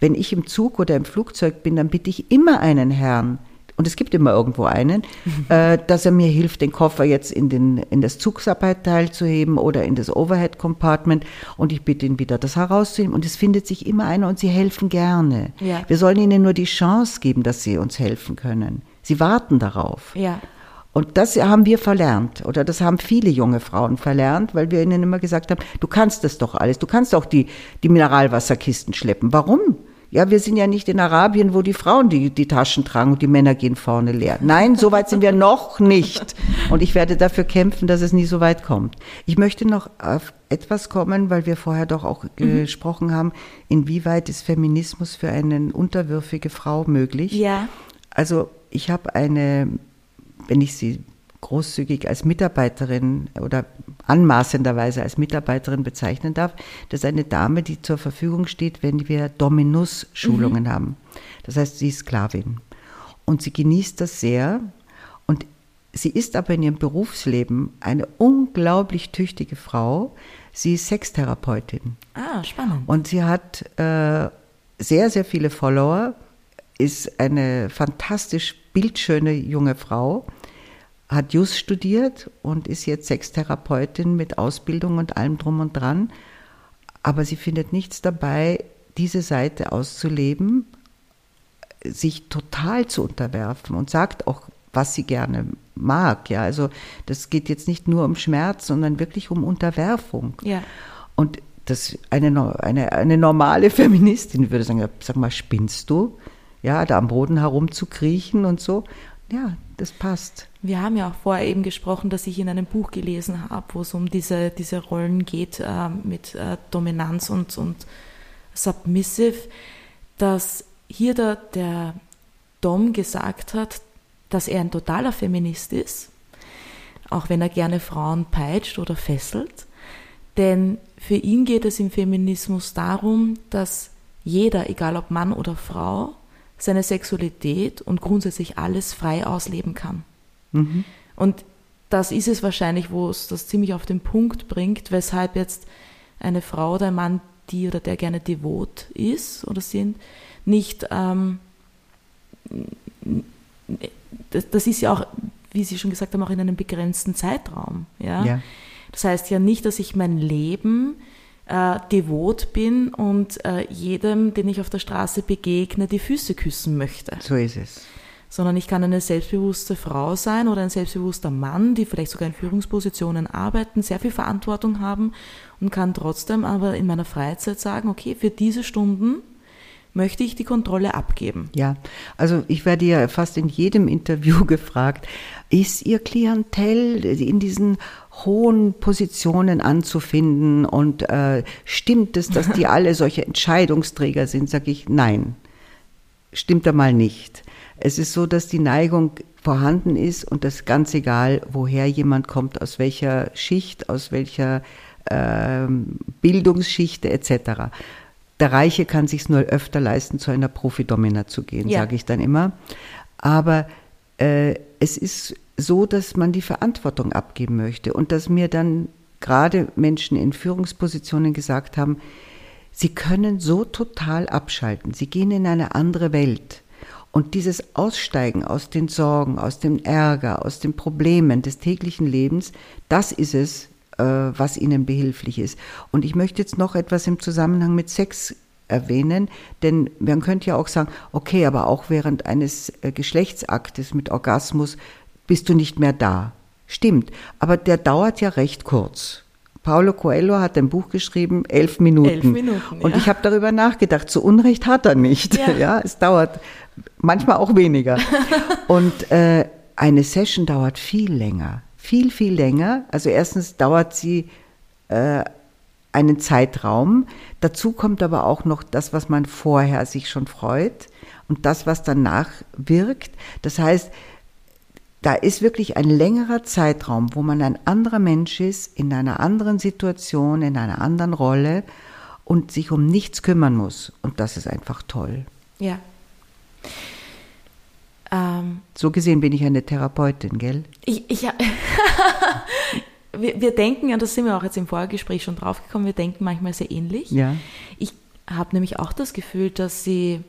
Wenn ich im Zug oder im Flugzeug bin, dann bitte ich immer einen Herrn, und es gibt immer irgendwo einen, äh, dass er mir hilft, den Koffer jetzt in, den, in das Zugsabteil zu heben oder in das Overhead Compartment und ich bitte ihn wieder, das herauszunehmen. Und es findet sich immer einer und sie helfen gerne. Ja. Wir sollen ihnen nur die Chance geben, dass sie uns helfen können. Sie warten darauf. Ja. Und das haben wir verlernt oder das haben viele junge Frauen verlernt, weil wir ihnen immer gesagt haben, du kannst das doch alles, du kannst auch die, die Mineralwasserkisten schleppen. Warum? Ja, wir sind ja nicht in Arabien, wo die Frauen die, die Taschen tragen und die Männer gehen vorne leer. Nein, so weit sind wir noch nicht. Und ich werde dafür kämpfen, dass es nie so weit kommt. Ich möchte noch auf etwas kommen, weil wir vorher doch auch Mhm. gesprochen haben, inwieweit ist Feminismus für eine unterwürfige Frau möglich? Ja. Also ich habe eine, wenn ich sie großzügig als Mitarbeiterin oder anmaßenderweise als Mitarbeiterin bezeichnen darf, das ist eine Dame, die zur Verfügung steht, wenn wir Dominus-Schulungen haben. Das heißt, sie ist Sklavin. Und sie genießt das sehr. Und sie ist aber in ihrem Berufsleben eine unglaublich tüchtige Frau. Sie ist Sextherapeutin. Ah, spannend. Und sie hat äh, sehr, sehr viele Follower, ist eine fantastisch bildschöne junge Frau, hat Jus studiert und ist jetzt Sextherapeutin mit Ausbildung und allem drum und dran. Aber sie findet nichts dabei, diese Seite auszuleben, sich total zu unterwerfen und sagt auch, was sie gerne mag. Ja, also das geht jetzt nicht nur um Schmerz, sondern wirklich um Unterwerfung. Ja. Und das eine, eine, eine normale Feministin würde sagen, sag mal, spinnst du? Ja, da am Boden herumzukriechen und so. Ja, das passt. Wir haben ja auch vorher eben gesprochen, dass ich in einem Buch gelesen habe, wo es um diese, diese Rollen geht äh, mit äh, Dominanz und, und Submissive, dass hier der, der Dom gesagt hat, dass er ein totaler Feminist ist, auch wenn er gerne Frauen peitscht oder fesselt. Denn für ihn geht es im Feminismus darum, dass jeder, egal ob Mann oder Frau, seine Sexualität und grundsätzlich alles frei ausleben kann. Und das ist es wahrscheinlich, wo es das ziemlich auf den Punkt bringt, weshalb jetzt eine Frau oder ein Mann, die oder der gerne devot ist oder sind, nicht, ähm, das, das ist ja auch, wie Sie schon gesagt haben, auch in einem begrenzten Zeitraum. Ja? Ja. Das heißt ja nicht, dass ich mein Leben äh, devot bin und äh, jedem, den ich auf der Straße begegne, die Füße küssen möchte So ist es. sondern ich kann eine selbstbewusste Frau sein oder ein selbstbewusster Mann, die vielleicht sogar in Führungspositionen arbeiten, sehr viel Verantwortung haben und kann trotzdem aber in meiner Freizeit sagen, okay, für diese Stunden möchte ich die Kontrolle abgeben. Ja, also ich werde ja fast in jedem Interview gefragt, ist Ihr Klientel in diesen hohen Positionen anzufinden und äh, stimmt es, dass die alle solche Entscheidungsträger sind? Sage ich, nein, stimmt einmal nicht. Es ist so, dass die Neigung vorhanden ist und das ganz egal, woher jemand kommt, aus welcher Schicht, aus welcher ähm, Bildungsschicht etc. Der Reiche kann sich nur öfter leisten, zu einer Profidomina zu gehen, Ja. sage ich dann immer. Aber äh, es ist so, dass man die Verantwortung abgeben möchte und dass mir dann gerade Menschen in Führungspositionen gesagt haben, sie können so total abschalten, sie gehen in eine andere Welt. Und dieses Aussteigen aus den Sorgen, aus dem Ärger, aus den Problemen des täglichen Lebens, das ist es, was ihnen behilflich ist. Und ich möchte jetzt noch etwas im Zusammenhang mit Sex erwähnen, denn man könnte ja auch sagen, okay, aber auch während eines äh, Geschlechtsaktes mit Orgasmus bist du nicht mehr da. Stimmt, aber der dauert ja recht kurz. Paulo Coelho hat ein Buch geschrieben, elf Minuten. Elf Minuten, Und ja. ich habe darüber nachgedacht, zu Unrecht hat er nicht. Ja. Ja, es dauert manchmal auch weniger. Und äh, eine Session dauert viel länger, viel, viel länger. Also erstens dauert sie äh, einen Zeitraum. Dazu kommt aber auch noch das, was man vorher sich schon freut und das, was danach wirkt. Das heißt, da ist wirklich ein längerer Zeitraum, wo man ein anderer Mensch ist, in einer anderen Situation, in einer anderen Rolle und sich um nichts kümmern muss. Und das ist einfach toll. Ja. Ähm, So gesehen bin ich eine Therapeutin, gell? ich, ich, wir, wir denken, und das sind wir auch jetzt im Vorgespräch schon draufgekommen, wir denken manchmal sehr ähnlich. Ja. Ich habe nämlich auch das Gefühl, dass sie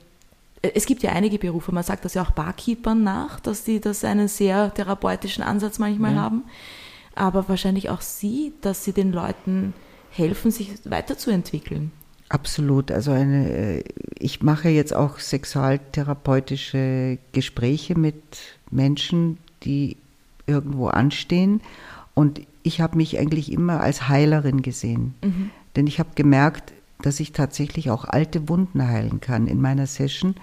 es gibt ja einige Berufe, man sagt das ja auch Barkeepern nach, dass die das einen sehr therapeutischen Ansatz manchmal ja. haben. Aber wahrscheinlich auch Sie, dass Sie den Leuten helfen, sich weiterzuentwickeln. Absolut. Also eine, äh, ich mache jetzt auch sexualtherapeutische Gespräche mit Menschen, die irgendwo anstehen. Und ich habe mich eigentlich immer als Heilerin gesehen. Mhm. Denn ich habe gemerkt, dass ich tatsächlich auch alte Wunden heilen kann in meiner Session.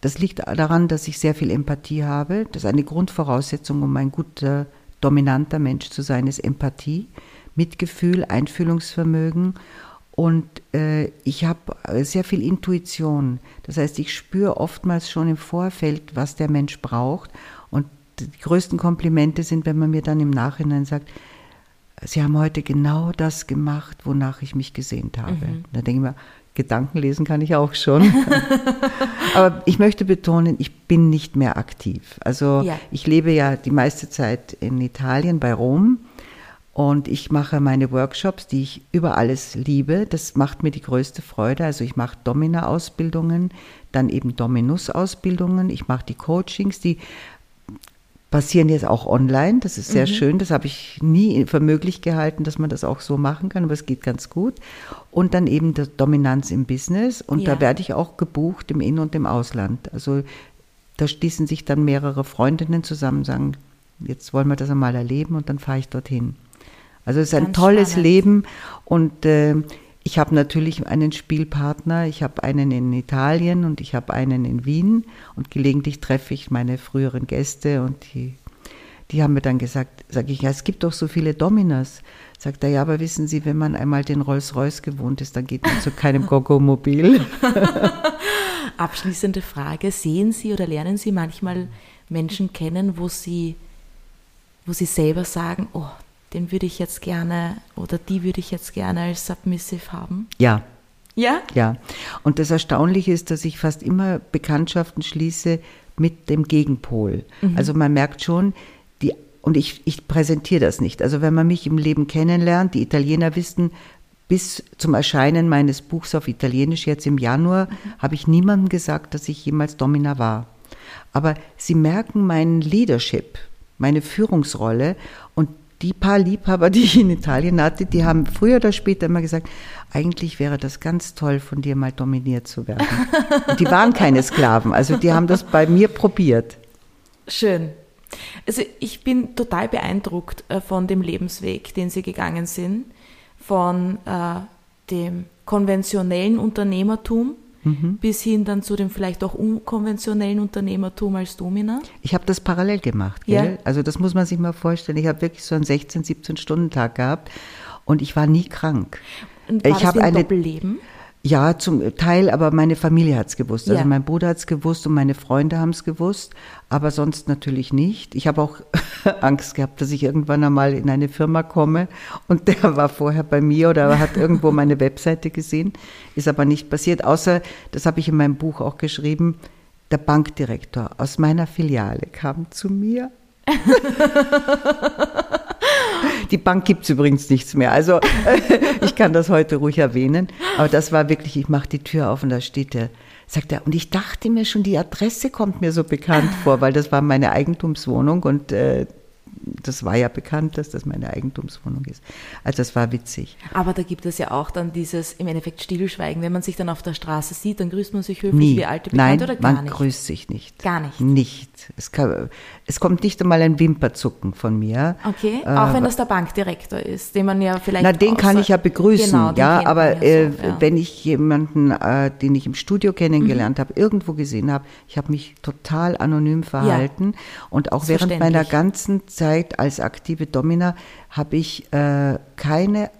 Das liegt daran, dass ich sehr viel Empathie habe. Das ist eine Grundvoraussetzung, um ein guter, dominanter Mensch zu sein, ist Empathie, Mitgefühl, Einfühlungsvermögen. Und äh, ich habe sehr viel Intuition. Das heißt, ich spüre oftmals schon im Vorfeld, was der Mensch braucht. Und die größten Komplimente sind, wenn man mir dann im Nachhinein sagt, Sie haben heute genau das gemacht, wonach ich mich gesehnt habe. Mhm. Da denke ich mir, Gedanken lesen kann ich auch schon. Aber ich möchte betonen, ich bin nicht mehr aktiv. Also ja. ich lebe ja die meiste Zeit in Italien bei Rom und ich mache meine Workshops, die ich über alles liebe. Das macht mir die größte Freude. Also ich mache Domina-Ausbildungen, dann eben Dominus-Ausbildungen. Ich mache die Coachings, die passieren jetzt auch online. Das ist sehr mhm. schön. Das habe ich nie für möglich gehalten, dass man das auch so machen kann, aber es geht ganz gut. Und dann eben die Dominanz im Business. Und ja. da werde ich auch gebucht im In- und im Ausland. Also da schließen sich dann mehrere Freundinnen zusammen und sagen, jetzt wollen wir das einmal erleben und dann fahre ich dorthin. Also es ist ein tolles spannend. Leben und äh, ich habe natürlich einen Spielpartner. Ich habe einen in Italien und ich habe einen in Wien. Und gelegentlich treffe ich meine früheren Gäste und die, die haben mir dann gesagt, sage ich, ja, es gibt doch so viele Dominas. Sagt er, ja, aber wissen Sie, wenn man einmal den Rolls-Royce gewohnt ist, dann geht man zu keinem Gogo-Mobil. Abschließende Frage. Sehen Sie oder lernen Sie manchmal Menschen kennen, wo Sie, wo Sie selber sagen, oh, den würde ich jetzt gerne oder die würde ich jetzt gerne als submissive haben? Ja. Ja? Ja. Und das Erstaunliche ist, dass ich fast immer Bekanntschaften schließe mit dem Gegenpol. Mhm. Also man merkt schon, die, und ich, ich präsentiere das nicht. Also wenn man mich im Leben kennenlernt, die Italiener wissen, bis zum Erscheinen meines Buchs auf Italienisch jetzt im Januar, mhm. habe ich niemandem gesagt, dass ich jemals Domina war. Aber sie merken meinen Leadership, meine Führungsrolle die paar Liebhaber, die ich in Italien hatte, die haben früher oder später immer gesagt, eigentlich wäre das ganz toll, von dir mal dominiert zu werden. Und die waren keine Sklaven, also die haben das bei mir probiert. Schön. Also ich bin total beeindruckt äh, von dem Lebensweg, den Sie gegangen sind, von äh, dem konventionellen Unternehmertum mhm. bis hin dann zu dem vielleicht auch unkonventionellen Unternehmertum als Domina? Ich habe das parallel gemacht. Gell? Ja. Also das muss man sich mal vorstellen. Ich habe wirklich so einen 16, 17 Stunden Tag gehabt und ich war nie krank. Und war ich habe ein Doppelleben? Ja, zum Teil, aber meine Familie hat es gewusst. Also ja. mein Bruder hat es gewusst und meine Freunde haben es gewusst, aber sonst natürlich nicht. Ich habe auch Angst gehabt, dass ich irgendwann einmal in eine Firma komme und der war vorher bei mir oder hat irgendwo meine Webseite gesehen. Ist aber nicht passiert, außer, das habe ich in meinem Buch auch geschrieben, der Bankdirektor aus meiner Filiale kam zu mir. Die Bank gibt es übrigens nichts mehr. Also kann das heute ruhig erwähnen. Aber das war wirklich, ich mache die Tür auf und da steht der, sagt er, und ich dachte mir schon, die Adresse kommt mir so bekannt vor, weil das war meine Eigentumswohnung und äh, das war ja bekannt, dass das meine Eigentumswohnung ist. Also das war witzig. Aber da gibt es ja auch dann dieses im Endeffekt Stillschweigen. Wenn man sich dann auf der Straße sieht, dann grüßt man sich höflich Nie. wie alte Bekannte Nein, oder gar man nicht? grüßt sich nicht. Gar nicht? Nicht. Es, kann, es kommt nicht einmal ein Wimperzucken von mir. Okay, auch äh, wenn das der Bankdirektor ist, den man ja vielleicht Na, den kann ich ja begrüßen, genau, ja, aber ja äh, so, ja. wenn ich jemanden, äh, den ich im Studio kennengelernt mhm. habe, irgendwo gesehen habe, ich habe mich total anonym verhalten ja. und auch während meiner ganzen Zeit als aktive Domina habe ich äh, keine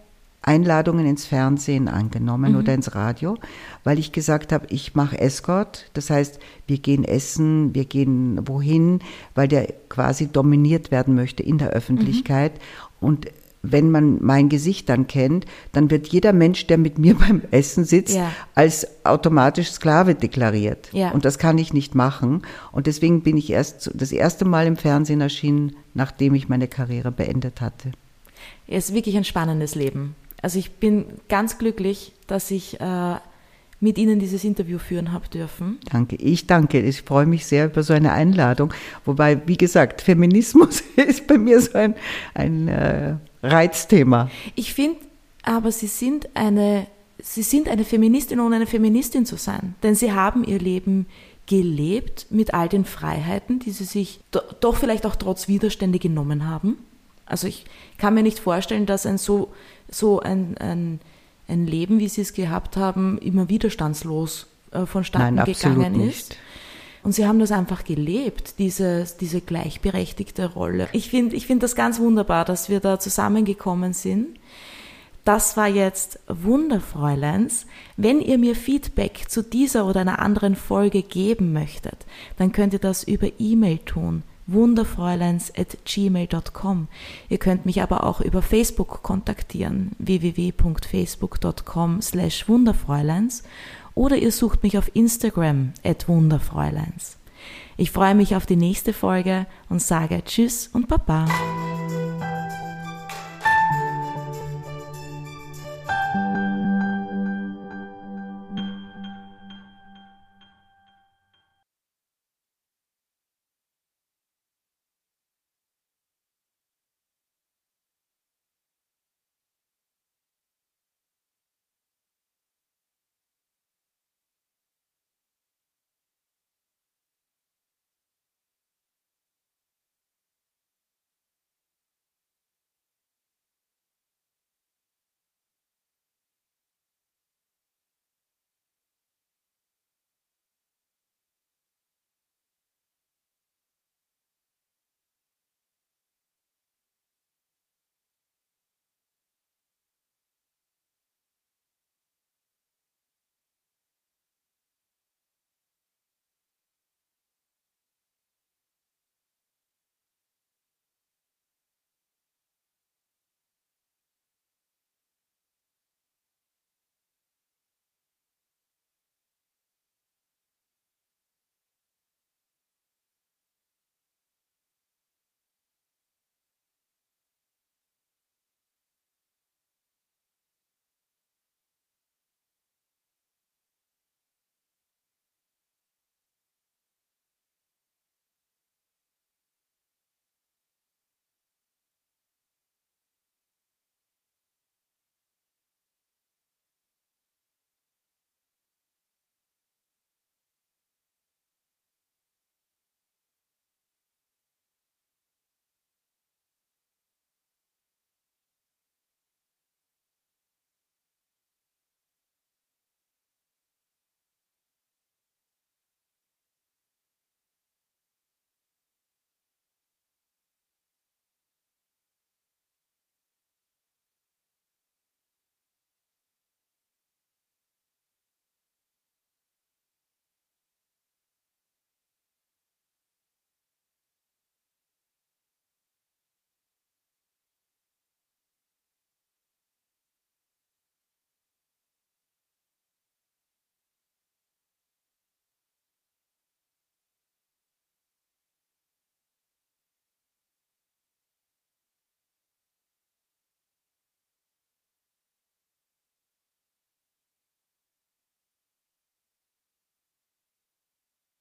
Einladungen ins Fernsehen angenommen mhm. oder ins Radio, weil ich gesagt habe, ich mache Escort. Das heißt, wir gehen essen, wir gehen wohin, weil der quasi dominiert werden möchte in der Öffentlichkeit. Mhm. Und wenn man mein Gesicht dann kennt, dann wird jeder Mensch, der mit mir beim Essen sitzt, ja. als automatisch Sklave deklariert. Ja. Und das kann ich nicht machen. Und deswegen bin ich erst das erste Mal im Fernsehen erschienen, nachdem ich meine Karriere beendet hatte. Es ist wirklich ein spannendes Leben. Also ich bin ganz glücklich, dass ich äh, mit Ihnen dieses Interview führen habe dürfen. Danke, ich danke. Ich freue mich sehr über so eine Einladung. Wobei, wie gesagt, Feminismus ist bei mir so ein, ein äh, Reizthema. Ich finde aber, Sie sind eine Sie sind eine Feministin, ohne eine Feministin zu sein. Denn Sie haben Ihr Leben gelebt mit all den Freiheiten, die Sie sich doch vielleicht auch trotz Widerstände genommen haben. Also ich kann mir nicht vorstellen, dass ein so, so ein, ein, ein Leben, wie Sie es gehabt haben, immer widerstandslos äh, vonstatten Nein, gegangen ist. Nicht. Und sie haben das einfach gelebt, diese, diese gleichberechtigte Rolle. Ich finde ich find das ganz wunderbar, dass wir da zusammengekommen sind. Das war jetzt Wunderfräuleins. Wenn ihr mir Feedback zu dieser oder einer anderen Folge geben möchtet, dann könnt ihr das über E-Mail tun wunderfräuleins.gmail.com. Ihr könnt mich aber auch über Facebook kontaktieren, www.facebook.com slash wunderfräuleins oder ihr sucht mich auf Instagram at wunderfräuleins. Ich freue mich auf die nächste Folge und sage Tschüss und Baba.